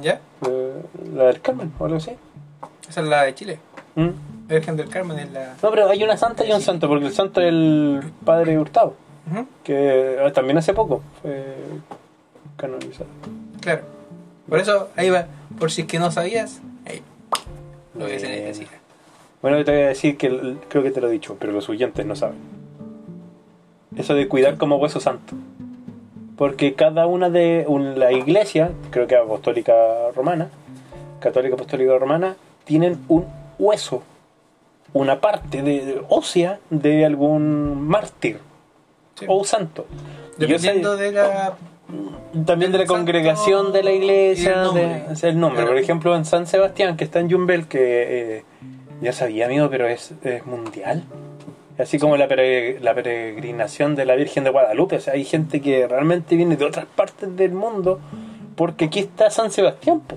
¿Ya? eh, la del Carmen o algo así. Esa es la de Chile. ¿Mm? La Virgen del Carmen es la... No, pero hay una santa y un santo, porque el santo es el padre Hurtado, que eh, también hace poco fue canonizado. Claro. Por eso, ahí va. Por si es que no sabías, ahí. Lo que se Bien. necesita. Bueno, yo te voy a decir que creo que te lo he dicho, pero los oyentes no saben. Eso de cuidar como hueso santo. Porque cada una de un- la iglesia, creo que apostólica romana, católica apostólica romana, tienen un hueso, una parte de, ósea de algún mártir Sí. o santo. Sé- de la... también de la santo congregación de la iglesia, nombre. de- sea, el nombre. Por ejemplo, en San Sebastián, que está en Jumbel, que eh, ya sabía, amigo, pero es, es mundial. Así como la, pere- la peregrinación de la Virgen de Guadalupe. O sea, hay gente que realmente viene de otras partes del mundo porque aquí está San Sebastián. po.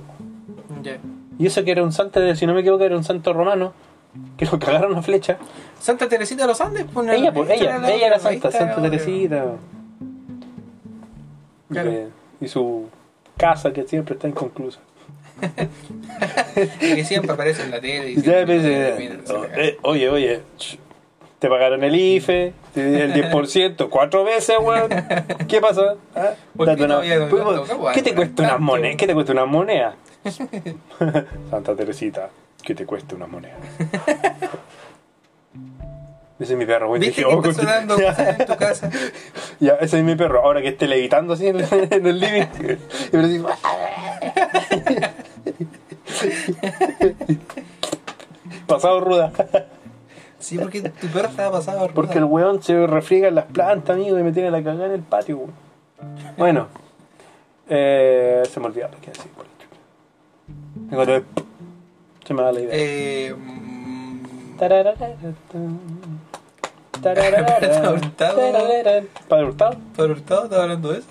Y eso que era un santo, si no me equivoco, era un santo romano, que lo <laughs> cagaron a flecha. Santa Teresita de los Andes, pues, Ella, pues, ella, la- ella era santa, Santa. Teresita. Claro. Y su casa que siempre está inconclusa. <laughs> Que siempre aparece en la tele. Y <laughs> Ya caga. eh, oye, oye, te pagaron el IFE, el 10%, cuatro veces, weón. ¿Qué pasa? ¿Ah? ¿Por Date qué te cuesta una moneda? ¿Qué te cuesta una moneda? <laughs> Santa Teresita, ¿qué te cuesta una moneda? <laughs> Ese es mi perro, güey. ¿Viste Dije, que oh, está sonando <laughs> en tu casa? Ya, ese es mi perro. Ahora que esté levitando así en, en el living. Y me digo, Pasado ruda. Sí, porque tu perro estaba pasado. Porque el weón se refriega en las plantas, amigo, y me tiene la cagada en el patio. Bueno. Eh, se me olvidó lo que decir. Me acordé. Se me da la idea. Eh, mm, Tararararatán. Tararararán. Hurtado. ¿Padre Hurtado? ¿Padre Hurtado estaba hablando de eso?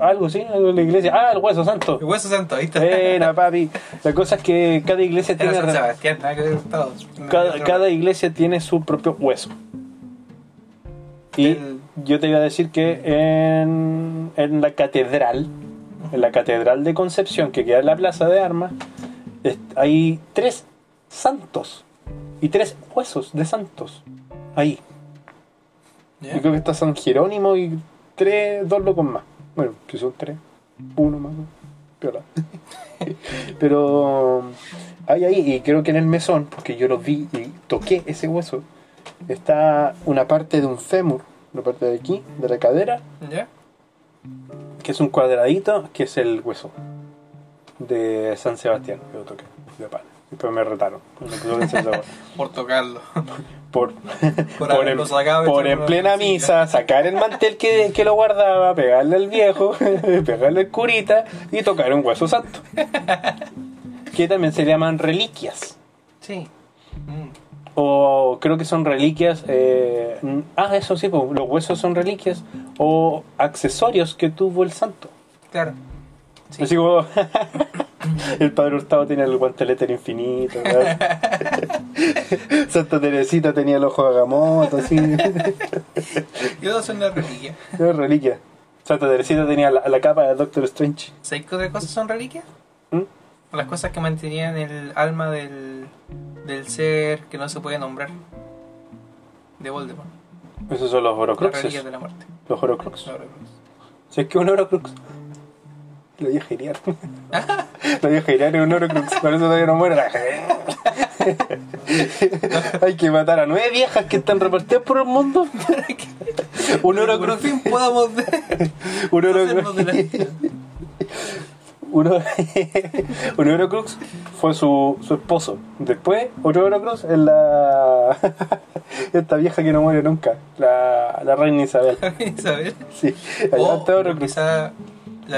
Algo así, algo de la iglesia. Ah, el hueso santo. El hueso santo, ahí está. Buena, <laughs> papi. La cosa es que cada iglesia Era tiene San Sebastián, nada que ver Hurtado. cada, cada iglesia tiene su propio hueso. Y El- yo te iba a decir que en, en la catedral, en la catedral de Concepción, que queda en la plaza de armas, hay tres santos y tres huesos de santos. Ahí. Yo creo que está San Jerónimo y tres, dos locos más. Bueno, que son tres, uno más. Piola. <laughs> Pero hay ahí, y creo que en el mesón, porque yo lo vi y toqué ese hueso, está una parte de un fémur, una parte de aquí, de la cadera, ¿Ya? Que es un cuadradito, que es el hueso de San Sebastián, que lo toqué, de pana. Después me retaron. <laughs> Por tocarlo. por, Por en, por en plena misa sacar el mantel que, que lo guardaba, pegarle al viejo, <laughs> pegarle al curita y tocar un hueso santo. <laughs> Que también se llaman reliquias. Sí. Mm. O creo que son reliquias. eh, ah, eso sí, pues, los huesos son reliquias. O accesorios que tuvo el santo. Claro. Sí. Así como el padre Hurtado tenía el guantelete infinito. <laughs> Santa Teresita tenía el ojo de Agamotto, así. <laughs> Y todas son una reliquia. Era reliquia. Santa Teresita tenía la, la capa de Doctor Strange. ¿Sabes qué otras cosas son reliquias? Las cosas que mantenían el alma del, del ser que no se puede nombrar. De Voldemort. Esos son los Horocruxes. reliquias de la muerte. Los Horocrux. Los. ¿Sabes qué es un Horocrux? Lo dije genial. Lo dije genial es un Horocrux. Por eso todavía no muere la <laughs> Hay que matar a nueve viejas que están repartidas por el mundo. un Por Horocrux. fin podamos Un de la Horocrux. Uno, <laughs> un Horocrux fue su, su esposo. Después, otro Horocrux es la. <laughs> Esta vieja que no muere nunca. La, la reina Isabel. <laughs> Isabel. Sí, hay.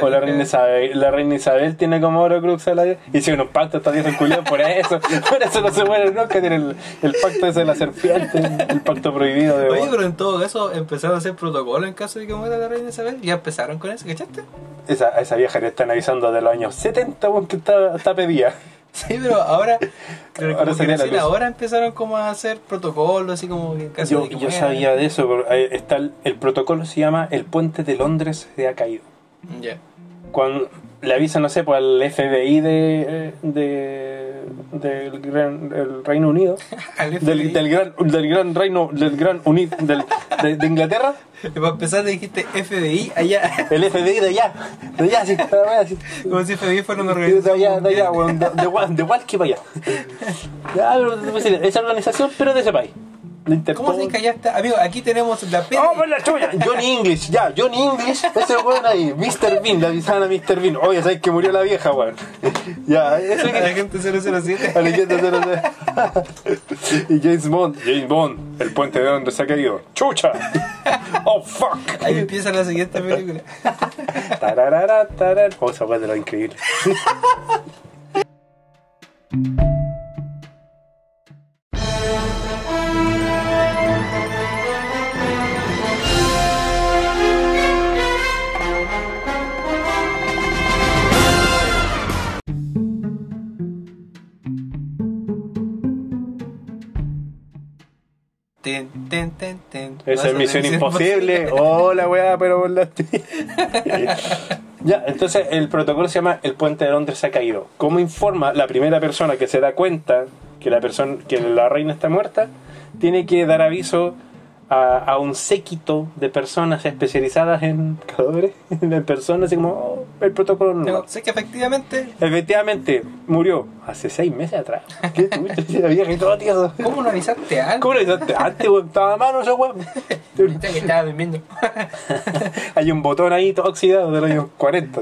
O la reina Isabel, la reina Isabel tiene como Horocrux a la vieja. Hicieron un pacto esta vieja culiada por eso. <laughs> Por eso no se muere nunca. Tiene el, el pacto ese de la serpiente. El pacto prohibido de. Oye, pero en todo caso empezaron a hacer protocolo en caso de que muera la reina Isabel. Ya empezaron con eso, ¿cachaste? Esa, esa vieja le están avisando de los años 70, weón, que está, está pedida. <laughs> Sí, pero ahora, pero Ahora que recién empezaron como a hacer protocolo, así como que en caso Yo, de que yo sabía de eso, pero está el, el protocolo se llama El puente de Londres se ha caído. Ya. Cuando le avisan, no sé, pues al FBI de, de, del gran, del Reino Unido, <laughs> del, del gran, del gran Reino, del gran Uni, del, de, de Inglaterra, para empezar dijiste FBI allá, <laughs> el FBI de allá, de allá, así. como si FBI fuera una de organización. allá, de allá, mundial. weón, de, de, Wal- de Walkie para allá. <laughs> Decir, esa organización, pero de ese país. Interpol. ¿Cómo se callaste? Amigo, aquí tenemos la pena. ¡Oh, por la chulla! Johnny English, ya, Johnny English, ese weón ahí, Mr. Bean, le avisaban a Mr. Bean. Oye, ¿sabes que murió la vieja, weón? <laughs> Ya, eso a la que. gente 007. A la gente se lo sé. Y James Bond, James Bond, el puente de donde se ha caído. ¡Chucha! ¡Oh, fuck! Ahí empieza la siguiente película. Tararara, tarar. Oh, esa weón de lo increíble. Ten, ten, ten, ten. Esa es Misión imposible. Hola, weá, pero volaste. <laughs> ya, entonces el protocolo se llama El puente de Londres se ha caído. ¿Cómo informa la primera persona que se da cuenta que la persona, que la reina está muerta? Tiene que dar aviso a, a un séquito de personas especializadas en cadáveres, <laughs> en personas, así como oh, el protocolo normal. Pero sé que efectivamente, Efectivamente, murió hace seis meses atrás. ¿Qué tieso. ¿cómo no avisaste algo? ¿Cómo lo hiciste antes, weón? Estaba a mano esa weón. Estaba durmiendo. <laughs> Hay un botón ahí todo oxidado de los años 40.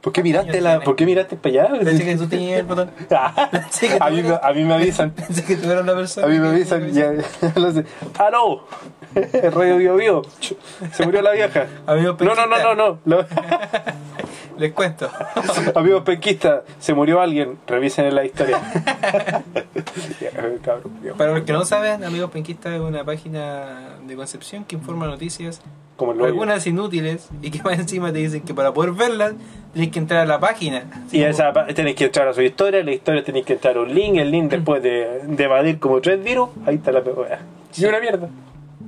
¿Por qué miraste la, ¿Por qué miraste para allá? Pensé que tú tenías el botón. A, mí, a mí me avisan. <laughs> Pensé que tú eras la persona. A mí me avisan. <laughs> Ya, lo sé. ¡Aló! <laughs> El radio Bio Bio. Se murió la vieja. No, no, no, no, no. Les cuento. <laughs> Amigos penquistas, se murió alguien. Revisen en la historia. <laughs> Para los que no saben, Amigos Penquistas es una página de Concepción que informa noticias, Como el hoyo. algunas inútiles, y que más encima te dicen que para poder verlas tienes que entrar a la página. Y como- esa pa- tenéis que entrar a su historia, la historia tenéis que entrar a un link, el link después de, de evadir como tres virus, ahí está la weá. Y una mierda.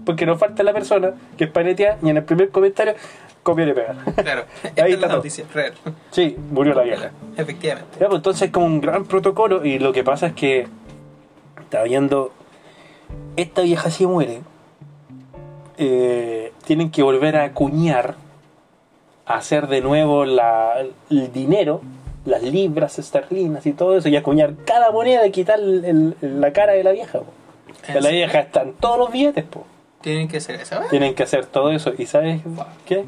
Porque nos falta la persona que es panetea y en el primer comentario copiar y pegar. Claro, esta Ahí es está la todo. noticia real. Sí, murió la vieja. Efectivamente. Ya, pues entonces es como un gran protocolo y lo que pasa es que está viendo esta vieja si muere eh, tienen que volver a acuñar a hacer de nuevo la, el dinero las libras esterlinas y todo eso y acuñar cada moneda y quitar el- el- la cara de la vieja po. ¿En de la vieja están todos los billetes po. Tienen que hacer eso. ¿eh? tienen que hacer todo eso y sabes qué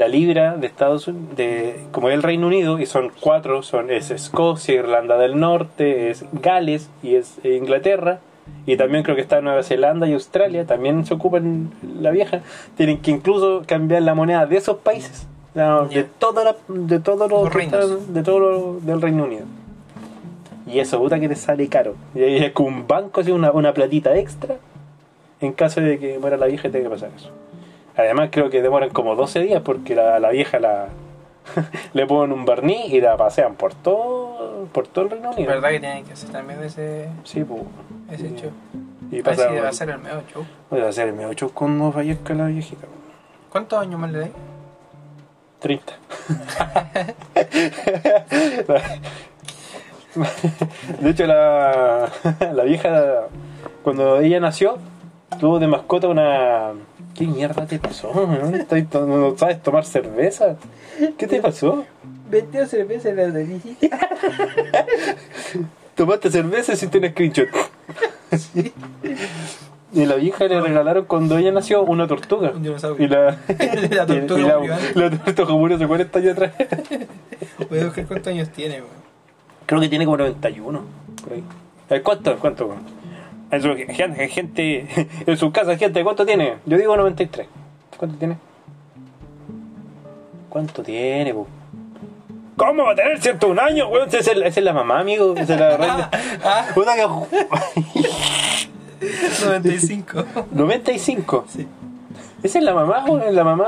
la libra de Estados Unidos, de, como es el Reino Unido, y son cuatro, son es Escocia, Irlanda del Norte, es Gales y es Inglaterra, y también creo que está Nueva Zelanda y Australia, también se ocupan la vieja, tienen que incluso cambiar la moneda de esos países, no, de toda la, de todos los, reinos. de todo lo del Reino Unido. Y eso, puta que te sale caro. Y ahí es como un banco, así una, una platita extra, en caso de que muera la vieja y tenga que pasar eso. Además creo que demoran como 12 días porque la, la vieja la <laughs> le ponen un barniz y la pasean por todo por todo el Reino Es Unido. verdad que tienen que hacer también ese, Sí, pues. ese Sí. show. Y pasa, va a ser el medio show. Va a ser el medio show cuando fallezca la viejita. ¿Cuántos años más le dais? 30. <laughs> De hecho, la, la vieja, cuando ella nació, tuvo de mascota una... ¿Qué mierda te pasó? ¿No, to- no sabes tomar cerveza? ¿Qué te pasó? Vendió cerveza en la naricita. <laughs> Tomaste cerveza y tienes screenshot. Y la vieja le regalaron cuando ella nació una tortuga. Un dinosaurio. Y la, <laughs> La tortuga y la, murió antes. la tortuga murió hace 40 años atrás. Voy a buscar cuántos años tiene, weón. Creo que tiene como 91. Por ahí. ¿Cuánto? ¿Cuánto? En su, gente, <laughs> en su casa, gente, ¿cuánto tiene? Yo digo 93. ¿Cuánto tiene? ¿Cuánto tiene, po? ¿Cómo va a tener 101 años, weón? Esa es, el- esa es la mamá, amigo. Esa es la <laughs> reina. Ah, Puta que- <laughs> 95. 95. Sí. Esa es la mamá, weón. La mamá.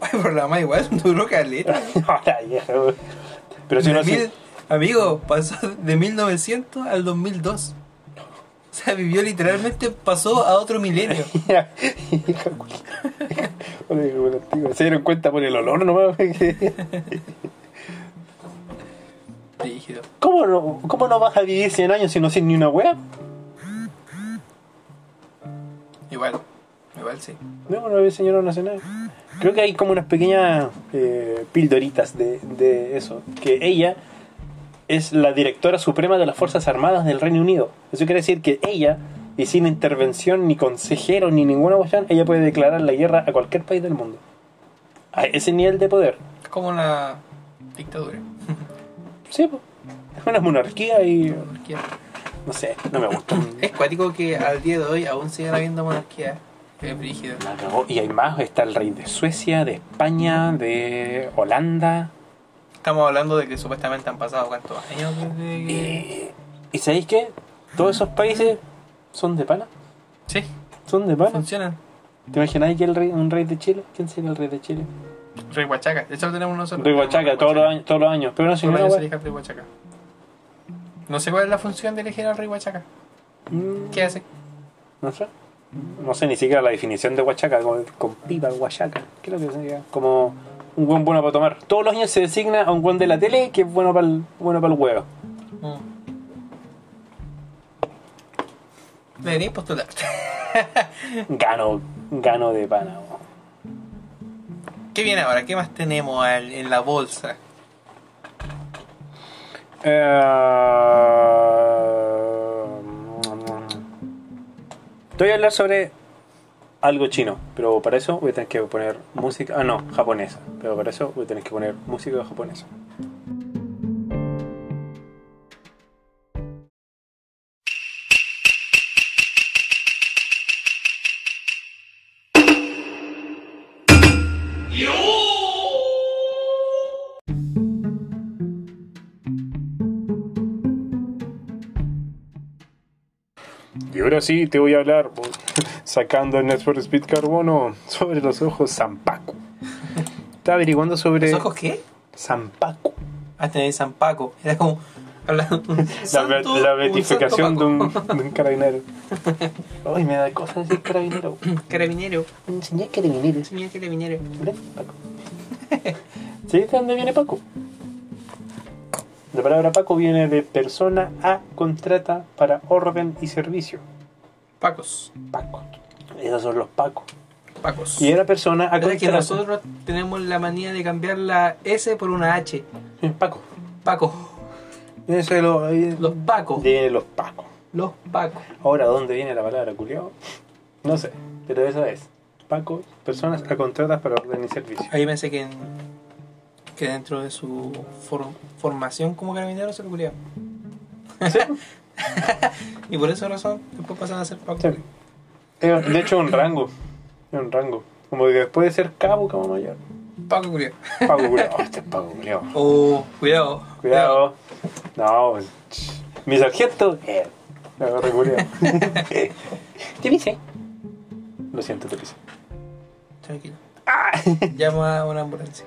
Ay, por la más igual, duró caleta. Ahora, vieja, weón. Pero si no mil- Amigo, pasó de 1900 al 2002. O sea, vivió literalmente, pasó a otro milenio. <laughs> Se dieron cuenta por el olor nomás. ¿Cómo no, ¿Cómo no vas a vivir 100 años si no haces ni una wea? Igual, igual sí. No, no, señor no hace nada. Creo que hay como unas pequeñas eh, pildoritas de, de eso. Que ella es la directora suprema de las Fuerzas Armadas del Reino Unido. Eso quiere decir que ella, y sin intervención, ni consejero, ni ninguna cuestión, ella puede declarar la guerra a cualquier país del mundo. A ese nivel de poder. Es como una dictadura. Sí, pues. Es una monarquía y. Monarquía. No sé, no me gusta. <clears throat> Es cuático que al día de hoy aún sigan habiendo monarquía. Es brígido. La. Y hay más, está el rey de Suecia, de España, de Holanda. Estamos hablando de que supuestamente han pasado cuántos años desde que... ¿Y, ¿y sabéis qué? Todos esos países son de pana. Sí, Son de pana. funcionan. ¿Te imagináis que el rey, un rey de Chile? ¿Quién sería el rey de Chile? Rey Huachaca, hecho lo tenemos nosotros. Rey Huachaca, todos los años, todos los años. Pero no sé, no, Rey Huachaca. No sé cuál es la función de elegir al Rey Huachaca. Mm, ¿Qué hace? No sé. No sé ni siquiera la definición de Huachaca, con, con pipa, Huachaca. ¿Qué es lo que sería? Como un buen bueno para tomar. Todos los años se designa a un buen de la tele que es bueno para el, bueno para el huevo. Debería postular. <laughs> Gano, gano de pana. ¿Qué viene ahora? ¿Qué más tenemos en la bolsa? Eh, Te voy a hablar sobre algo chino, pero para eso voy a tener que poner música. Ah, no, japonesa. Pero para eso voy a tener que poner música japonesa. Y ahora sí te voy a hablar, <laughs> sacando el Network Speed Carbono, sobre los ojos Zampaco. Estaba averiguando sobre ¿Los ojos qué? Zampaco. Ah, tenéis San Paco. Era como. hablando- un La, santo- beatificación de un, de un carabinero. Ay, me da cosas decir carabinero. <clears throat> Carabinero. Señor carabinero. Señor carabinero. ¿Ves, Paco? ¿Sabes de dónde viene Paco? La palabra Paco viene de persona a contrata para orden y servicio. Pacos. Paco. Esos son los Pacos. Pacos. Y era persona a que nosotros tenemos la manía de cambiar la S por una H. Paco. Paco. Ese lo, ahí Los Pacos. viene los Pacos. Los Pacos. Ahora, ¿dónde viene la palabra culiao? No sé, pero eso es. Paco, personas a contratas para orden y servicio. Ahí pensé que, en- que dentro de su for- formación como carabinero se lo culiaba. ¿Sí? <laughs> <laughs> Y por esa razón después pasan a ser Paco. Sí. De hecho, un rango. Un rango. Como que después de ser cabo, cabo mayor. Paco culiao. Paco culiao. <laughs> Oh, este es Paco culiao. Oh, cuidado. Cuidado. No, pues, mi sargento. Eh, me agarré culiao. <laughs> Te pisé. Lo siento, te pisé. Tranquilo. Llama a una ambulancia.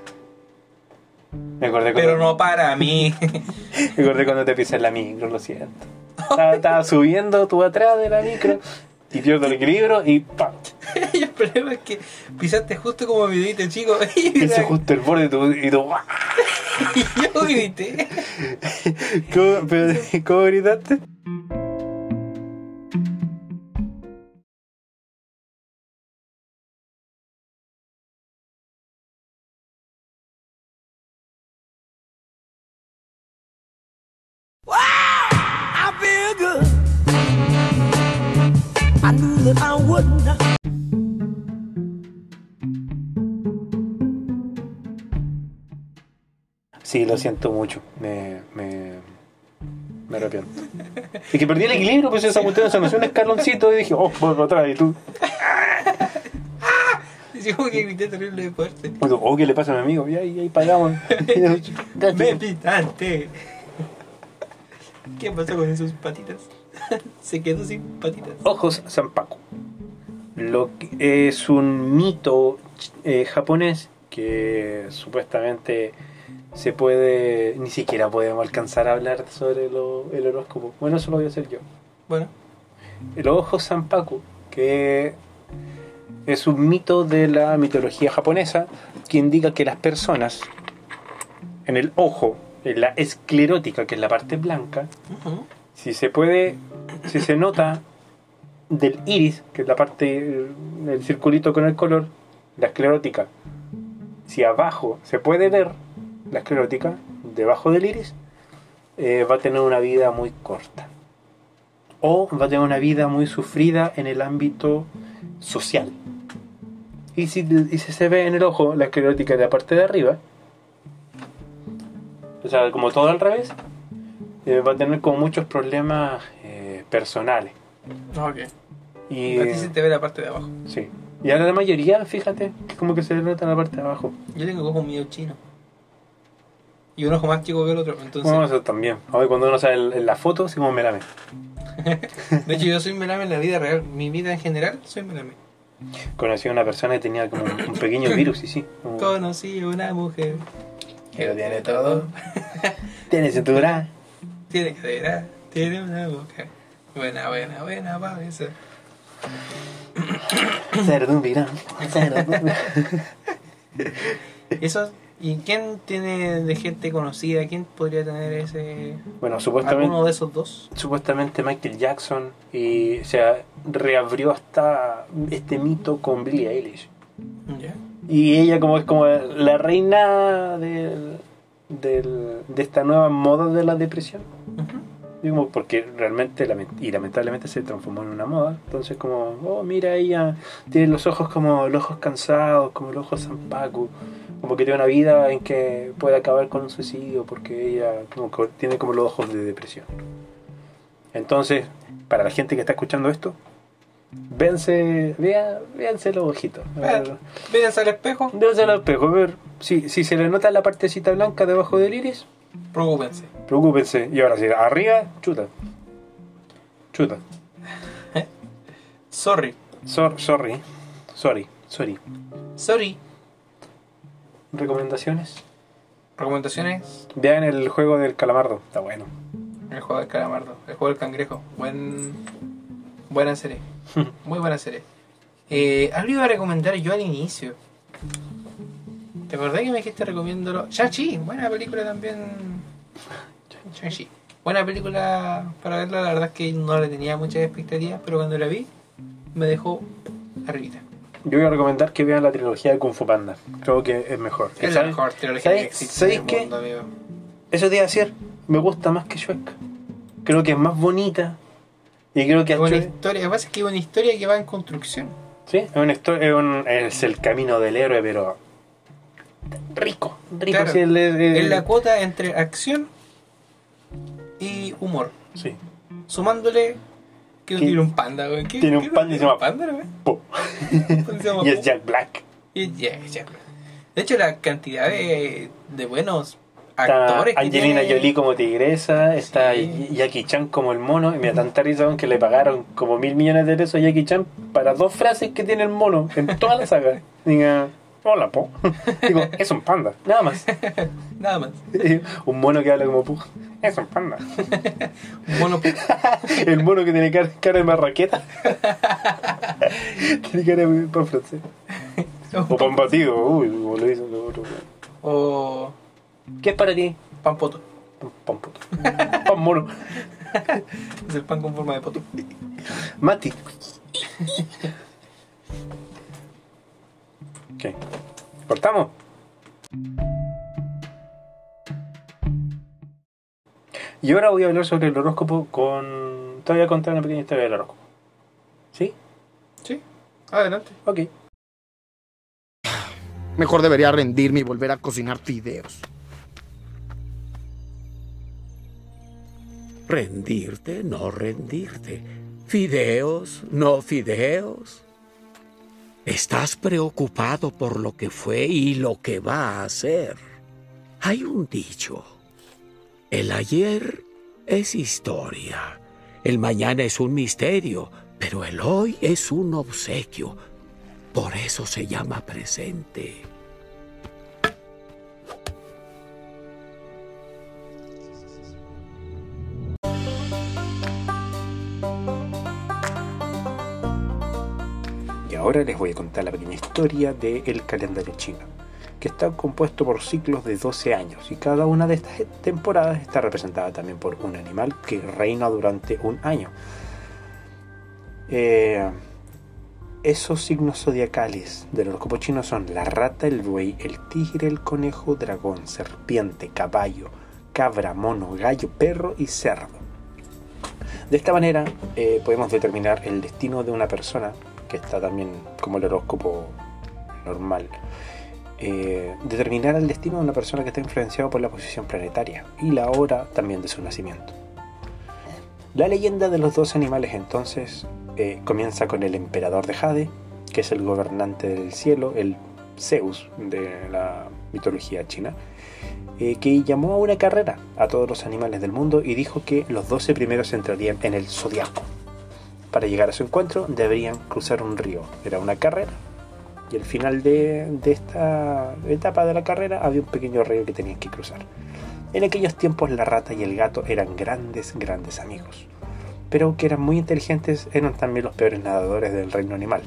Me acordé cuando, Pero no para mí. <laughs> me acordé cuando te pisé en la micro, lo siento. Estaba, estaba subiendo tú atrás de la micro y pierdo el equilibrio y ¡pam! <laughs> y el problema es que pisaste justo como mi dedito chico. <laughs> Hice justo el borde y tú, y tú y yo grité. ¿Cómo, pero, ¿Cómo gritaste? Sí, lo siento mucho. Me, me, me arrepiento. Es que perdí el equilibrio, pues esa cuestión se me hizo un escaloncito y dije, oh, voy para atrás. Y tú, <laughs> como que grité terrible fuerte. oh, ¿qué le pasa a mi amigo? Y ahí, ahí pagamos. <laughs> Me pitaste. ¿Qué pasó con sus patitas? <laughs> Se quedó sin patitas. Ojos San Paco. Lo que es un mito eh, japonés que supuestamente se puede, ni siquiera podemos alcanzar a hablar sobre lo- el horóscopo. Bueno, eso lo voy a hacer yo. Bueno, El ojo Sanpaku, que es un mito de la mitología japonesa que indica que las personas en el ojo, en la esclerótica, que es la parte blanca, si se puede, si se nota del iris, que es la parte del circulito con el color, la esclerótica, si abajo se puede ver la esclerótica, debajo del iris, eh, va a tener una vida muy corta. O va a tener una vida muy sufrida en el ámbito social. Y si, y se ve en el ojo la esclerótica de la parte de arriba, o sea, como todo al revés, eh, va a tener como muchos problemas eh, personales. Ok. Y, A ti se te ve la parte de abajo. sí. y ahora la mayoría, fíjate, que como que se le nota en la parte de abajo. Yo tengo ojo medio chino. Y un ojo más chico que el otro. Entonces, Bueno, eso también. Ahora cuando uno sale en- la foto, así como melame. <laughs> de hecho, yo soy melame en la vida real. Mi vida en general, soy melame. Conocí a una persona que tenía como un, un pequeño virus, y sí. como- <laughs> Conocí a una mujer que lo tiene todo. Tiene cintura. Tiene cadera, tiene una boca. Buena, buena, buena, va a ser. Cerdo, mira. Eso, ¿y quién tiene de gente conocida? ¿Quién podría tener ese. Bueno, supuestamente, alguno de esos dos? supuestamente Michael Jackson y, o sea, reabrió hasta este mito con Billie Eilish. Ya. Y ella como es como la reina del, del- de esta nueva moda de la depresión. Ujú. Digo, porque realmente y lamentablemente se transformó en una moda. Entonces como, oh mira ella tiene los ojos como los ojos cansados, como los ojos Sanpaku. Como que tiene una vida en que puede acabar con un suicidio porque ella como que tiene como los ojos de depresión. Entonces, para la gente que está escuchando esto, véanse, vea, véanse los ojitos. Véanse al espejo, Véanse al espejo, a ver si, si se le nota la partecita blanca debajo del iris, preocúpense. preocúpense. Y ahora sí, arriba, chuta. Chuta. Sorry. Sor- sorry. Sorry. Sorry. Sorry. ¿Recomendaciones? Recomendaciones: Vean el juego del calamardo. Está bueno. el juego del calamardo, el juego del cangrejo. Buen, buena serie. <laughs> Muy buena serie. Eh, algo iba a recomendar yo al inicio. ¿Te acordás que me dijiste recomiéndolo? Shang-Chi, buena película también. Shang-Chi. Buena película para verla, la verdad es que no le tenía muchas expectativas, pero cuando la vi me dejó arribita. Yo voy a recomendar que vean la trilogía de Kung Fu Panda. Creo que es mejor. Es la ¿Sabes- mejor trilogía ¿sabes- que existe ¿sabes en el qué? mundo, amigo. Eso te iba a decir. Me gusta más que Shrek. Creo que es más bonita. Y creo que Es una Shrek- historia, lo que pasa es que es una historia que va en construcción. Sí, es, una histo- es, un- es el camino del héroe, pero rico, rico. Claro, sí, el- el- el- Es la cuota entre acción y humor. sí. Sumándole que ¿Qué? tiene un panda, güey. ¿Qué- Tiene un panda y se llama- panda, güey. <laughs> Y es. Jack Black. Y ya, ya. De hecho, la cantidad de, de buenos Está actores que Angelina tiene- Jolie como tigresa, está Sí. Jackie Chan como el mono, y me da tanta risa que le pagaron como mil millones de pesos a Jackie Chan para dos frases que tiene el mono en toda la saga. <laughs> Diga, hola, po. <laughs> Digo, es un panda, nada más. <laughs> Nada más. un mono que habla como pu. Es un panda. <laughs> Un mono El mono que tiene cara, cara de marraqueta. tiene cara de pan francés. O pan batido, uy, como lo dicen los otros. o ¿Qué es para ti? pan poto. Pan, pan puto. Pan mono. Es el pan con forma de poto. Mati. ¿Cortamos? Y ahora voy a hablar sobre el horóscopo con... Te voy a contar una pequeña historia del horóscopo. ¿Sí? Sí, adelante. Ok. Mejor debería rendirme y volver a cocinar fideos. Rendirte, no rendirte. Fideos, no fideos. Estás preocupado por lo que fue y lo que va a ser. Hay un dicho. El ayer es historia. El mañana es un misterio, pero el hoy es un obsequio. Por eso se llama presente. Ahora les voy a contar la pequeña historia del calendario chino, que está compuesto por ciclos de 12 años y cada una de estas temporadas está representada también por un animal que reina durante un año. Eh, esos signos zodiacales del horóscopo chino son la rata, el buey, el tigre, el conejo, dragón, serpiente, caballo, cabra, mono, gallo, perro y cerdo. De esta manera eh, podemos determinar el destino de una persona, que está también como el horóscopo normal. Eh, determinar el destino de una persona que está influenciado por la posición planetaria y la hora también de su nacimiento. La leyenda de los dos animales entonces eh, comienza con el emperador de Jade, que es el gobernante del cielo, el Zeus de la mitología china, eh, que llamó a una carrera a todos los animales del mundo y dijo que los 12 primeros entrarían en el zodiaco. Para llegar a su encuentro deberían cruzar un río. Era una carrera. Y al final de, esta etapa de la carrera había un pequeño río que tenían que cruzar. En aquellos tiempos la rata y el gato eran grandes, grandes amigos. Pero que eran muy inteligentes eran también los peores nadadores del reino animal.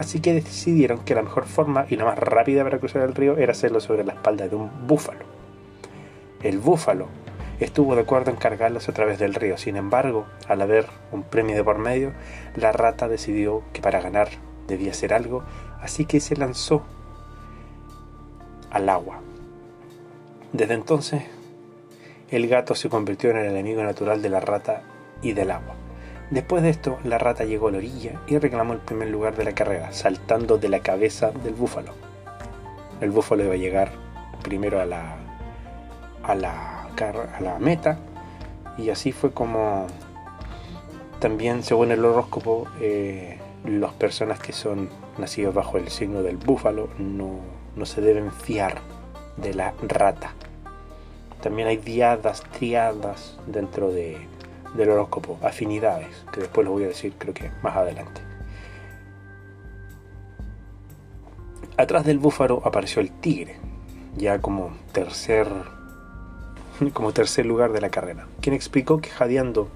Así que decidieron que la mejor forma y la más rápida para cruzar el río era hacerlo sobre la espalda de un búfalo. El búfalo estuvo de acuerdo en cargarlos a través del río. Sin embargo, al haber un premio de por medio, la rata decidió que para ganar debía hacer algo, así que se lanzó al agua. Desde entonces, el gato se convirtió en el enemigo natural de la rata y del agua. Después de esto, la rata llegó a la orilla y reclamó el primer lugar de la carrera, saltando de la cabeza del búfalo. El búfalo iba a llegar primero a la, a la, a la meta y así fue como también según el horóscopo eh, las personas que son nacidos bajo el signo del búfalo no, no se deben fiar de la rata. También hay diadas, triadas dentro de, del horóscopo, afinidades, que después lo voy a decir creo que más adelante. Atrás del búfalo apareció el tigre, ya como tercer <laughs> como tercer lugar de la carrera, quien explicó que jadeando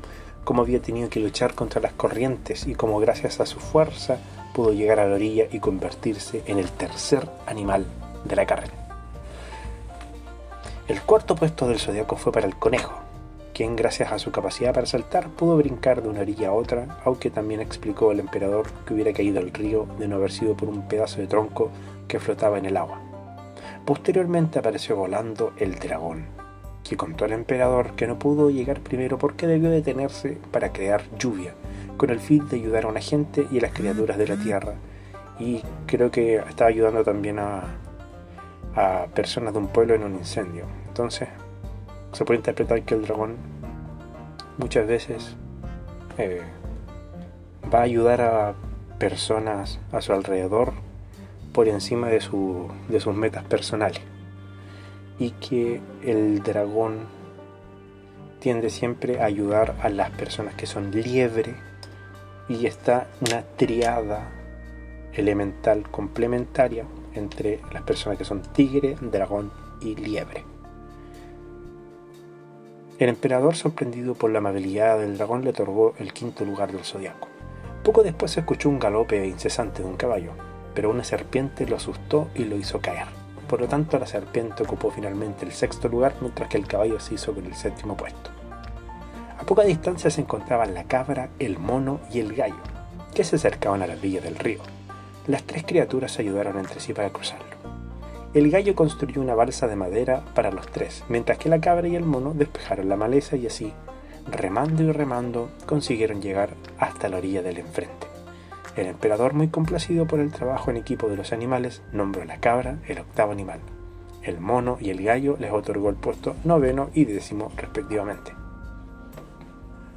cómo había tenido que luchar contra las corrientes y cómo gracias a su fuerza pudo llegar a la orilla y convertirse en el tercer animal de la carrera. El cuarto puesto del zodiaco fue para el conejo, quien gracias a su capacidad para saltar pudo brincar de una orilla a otra, aunque también explicó el emperador que hubiera caído al río de no haber sido por un pedazo de tronco que flotaba en el agua. Posteriormente apareció volando el dragón, que contó al emperador que no pudo llegar primero porque debió detenerse para crear lluvia, con el fin de ayudar a una gente y a las criaturas de la tierra, y creo que está ayudando también a, a personas de un pueblo en un incendio. Entonces, se puede interpretar que el dragón muchas veces eh, va a ayudar a personas a su alrededor por encima de, su, de sus metas personales. Y que el dragón tiende siempre a ayudar a las personas que son liebre y está una triada elemental complementaria entre las personas que son tigre, dragón y liebre. El emperador, sorprendido por la amabilidad del dragón, le otorgó el quinto lugar del zodiaco. Poco después se escuchó un galope incesante de un caballo, pero una serpiente lo asustó y lo hizo caer. Por lo tanto, la serpiente ocupó finalmente el sexto lugar, mientras que el caballo se hizo con el séptimo puesto. A poca distancia se encontraban la cabra, el mono y el gallo, que se acercaban a la villa del río. Las tres criaturas se ayudaron entre sí para cruzarlo. El gallo construyó una balsa de madera para los tres, mientras que la cabra y el mono despejaron la maleza y así, remando y remando, consiguieron llegar hasta la orilla del enfrente. El emperador, muy complacido por el trabajo en equipo de los animales, nombró a la cabra el octavo animal. El mono y el gallo les otorgó el puesto noveno y décimo respectivamente.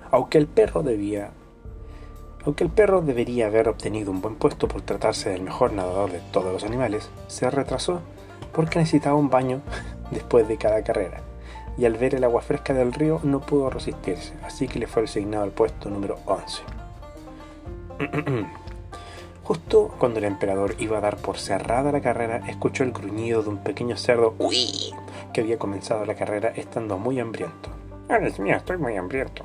Aunque el perro debía aunque el perro debería haber obtenido un buen puesto por tratarse del mejor nadador de todos los animales, se retrasó porque necesitaba un baño <laughs> después de cada carrera, y al ver el agua fresca del río no pudo resistirse, así que le fue asignado el puesto número 11. <clears throat> Justo cuando el emperador iba a dar por cerrada la carrera, escuchó el gruñido de un pequeño cerdo que había comenzado la carrera estando muy hambriento. ¡Ah, Dios mío, estoy muy hambriento!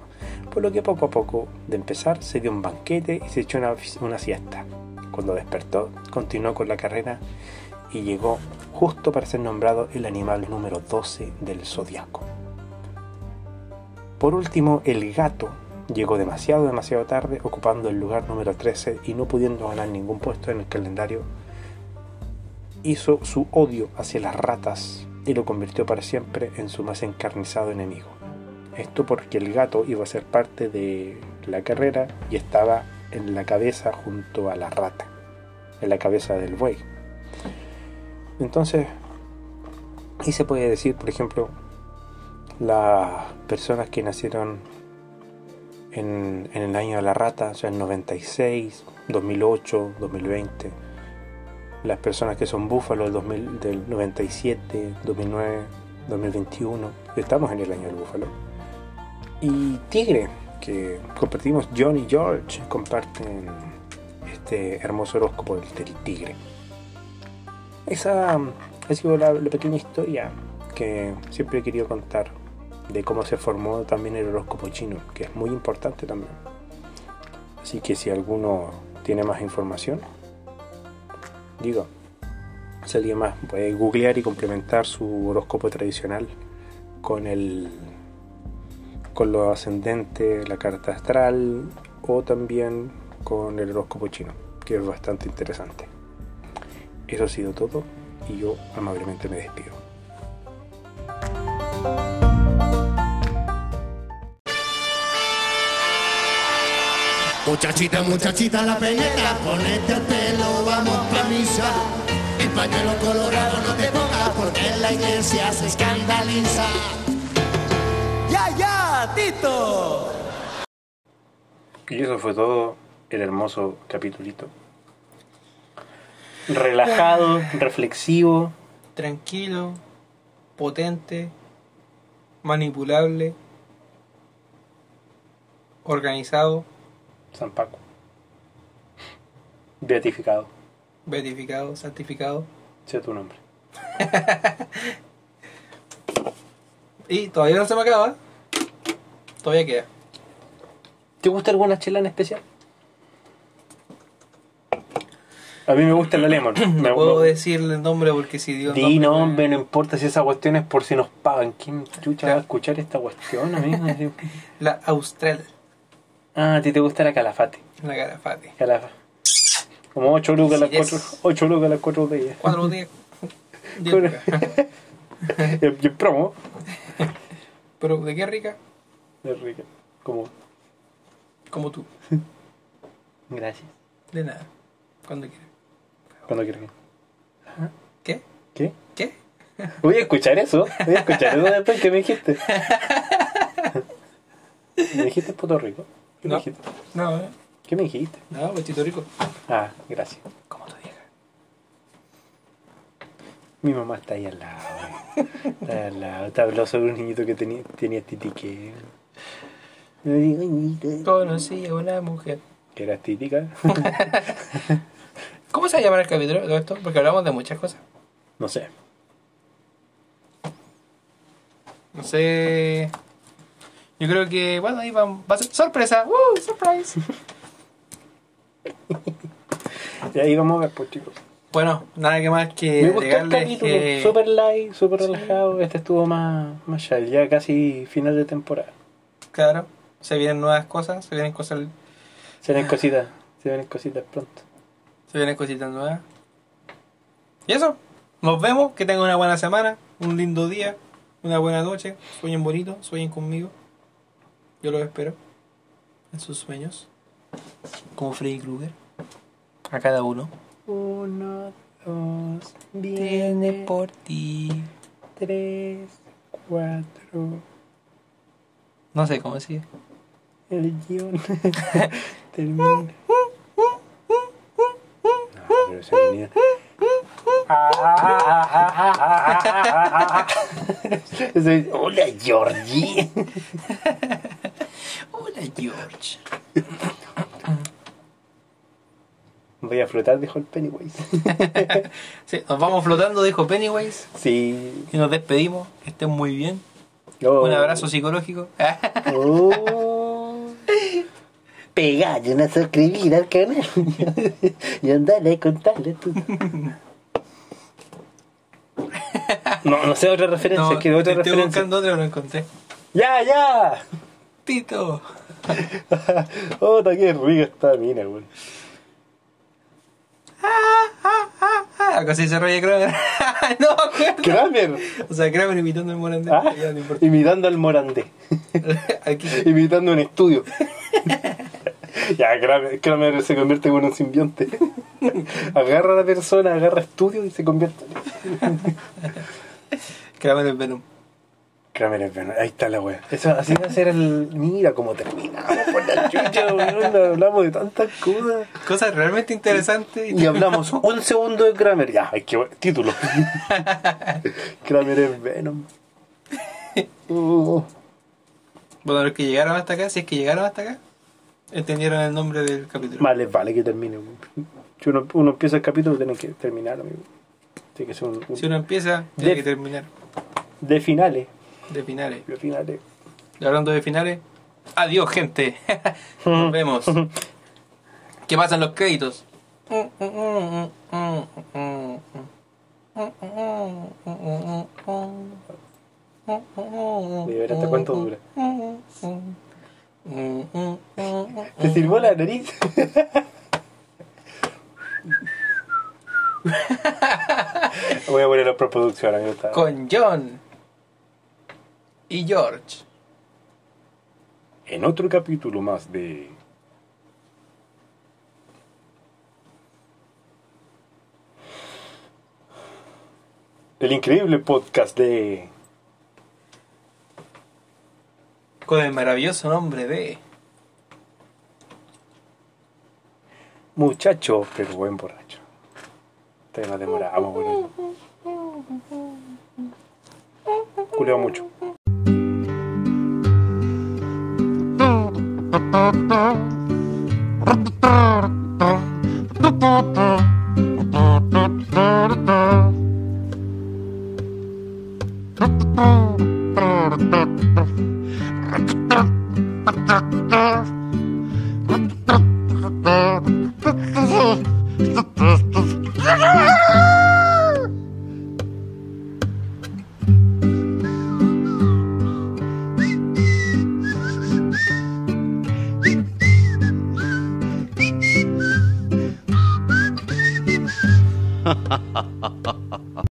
Por lo que poco a poco de empezar se dio un banquete y se echó una, una siesta. Cuando despertó, continuó con la carrera y llegó justo para ser nombrado el animal número 12 del zodiaco. Por último, el gato llegó demasiado, demasiado tarde, ocupando el lugar número 13 y no pudiendo ganar ningún puesto en el calendario, hizo su odio hacia las ratas y lo convirtió para siempre en su más encarnizado enemigo. Esto porque el gato iba a ser parte de la carrera y estaba en la cabeza junto a la rata, en la cabeza del buey. Entonces, y se puede decir, por ejemplo, las personas que nacieron en, el año de la rata, o sea, en 96, 2008, 2020, las personas que son búfalos del, del 97, 2009, 2021, estamos en el año del búfalo. Y tigre, que compartimos John y George, comparten este hermoso horóscopo del tigre. Esa ha sido la, pequeña historia que siempre he querido contar de cómo se formó también el horóscopo chino, que es muy importante también. Así que si alguno tiene más información, digo, si alguien más puede googlear y complementar su horóscopo tradicional con el con lo ascendente, la carta astral o también con el horóscopo chino, que es bastante interesante. Eso ha sido todo y yo amablemente me despido. Muchachita, muchachita, la peñeta, ponete el pelo, vamos pa' misa. El pañuelo colorado no te pongas porque en la iglesia se escandaliza. ¡Ya, ya, Tito! Y eso fue todo el hermoso capitulito relajado, reflexivo. Tranquilo, potente, manipulable, organizado. San Paco. Beatificado. Beatificado, santificado. Sea tu nombre. <laughs> y todavía no se me acaba. Todavía queda. ¿Te gusta alguna chela en especial? A mí me gusta la Lemon. <clears throat> No me, puedo decirle el nombre porque si digo el Di nombre, nombre, no importa si esa cuestión es por si nos pagan. ¿Quién chucha va a escuchar esta cuestión, amigo? <laughs> La Austral, ah, a ti te gusta la calafate. la Garafate. Calafa. Como 8 lucas las Sí, 4 es. ocho lucas las 4 de ellas. Cuatro días. <laughs> Diez Pero- lucas. Y en <laughs> promo. Pero de qué rica, Es rica. Como. como tú. Gracias. De nada. Cuando quieras. Cuando quieras. ¿Qué? ¿Qué? ¿Qué? Voy a escuchar eso. Voy a escuchar eso después que me dijiste. <laughs> ¿Me dijiste Puerto Rico? ¿Qué No. me dijiste? No, eh. ¿Qué me dijiste? no, Puerto Rico. Ah, gracias. Como tu vieja. Mi mamá está ahí al lado. eh. Está ahí al lado. Te habló sobre un niñito que tenía, tenía titique. Conocí a una mujer. Que era títica. <laughs> ¿Cómo se va a llamar el capítulo todo esto? Porque hablamos de muchas cosas. No sé. No sé. Yo creo que, bueno, ahí va, va a ser sorpresa. ¡Woo! ¡Surprise! Y ahí vamos a ver, pues chicos. Bueno, nada que más que Me gustó el capítulo. que- Super light, super relajado. Este estuvo más, más Ya casi final de temporada. Claro, se vienen nuevas cosas, se vienen cosas, Se vienen cositas. Se vienen cositas pronto. se vienen cositas nuevas. Y eso, nos vemos, que tengan una buena semana, un lindo día, una buena noche, sueñen bonito, sueñen conmigo. Yo los espero en sus sueños, como Freddy Krueger, a cada uno. Uno, dos, Viene por ti. tres, cuatro. No sé cómo sigue. El guion <laughs> termina. Ese- Hola, Georgie. <laughs> George. Voy a flotar, dijo el Pennywise. <laughs> Sí, nos vamos flotando, dijo Pennywise, Sí. y nos despedimos. Que estén muy bien. Oh. Un abrazo psicológico. Oh. Pegar y no suscribir al canal. <laughs> y andale a contarle tú. <laughs> No, no sé otra referencia, No, que otra estoy referencia. buscando otra, no encontré. ¡Ya, ya! Tito. <laughs> ¡Oh, qué rica esta mina, güey! Ah, casi se ríe Kramer. <laughs> no, acuerdo. ¡Kramer! O sea, Kramer imitando el morandé. Ah, no imitando al Morandé. <laughs> Aquí. imitando un estudio. ya, Kramer, Kramer se convierte en un simbionte. agarra a la persona, agarra estudio y se convierte. Kramer es Venom. Kramer es bueno. Ahí está la wea. Eso, así va a ser el. Mira cómo terminamos por la chucha, weón. Hablamos de tantas cosas. Cosas realmente interesantes. Y hablamos un segundo de Kramer. Ya, hay que título. <laughs> Kramer es Venom. Uh, <laughs> Bueno, los que llegaron hasta acá, si es que llegaron hasta acá, entendieron el nombre del capítulo. más les vale que termine. Si uno, uno empieza el capítulo, tiene que terminar, amigo. Tiene que ser un, un- Si uno empieza, tiene De- que terminar. de finales. De finales. De finales. Y hablando de finales, adiós, gente. <laughs> Nos vemos. ¿Qué pasa en los créditos? Voy a ver hasta cuánto dura. <laughs> ¿Te sirvió la nariz? <laughs> Voy a poner la preproducción, amigo. Está. Con John y George. En otro capítulo más de. El increíble podcast de. Con el maravilloso nombre de. Muchacho, pero buen borracho. Todavía nos demoramos, bueno. Culeo mucho. Ah! 哈哈哈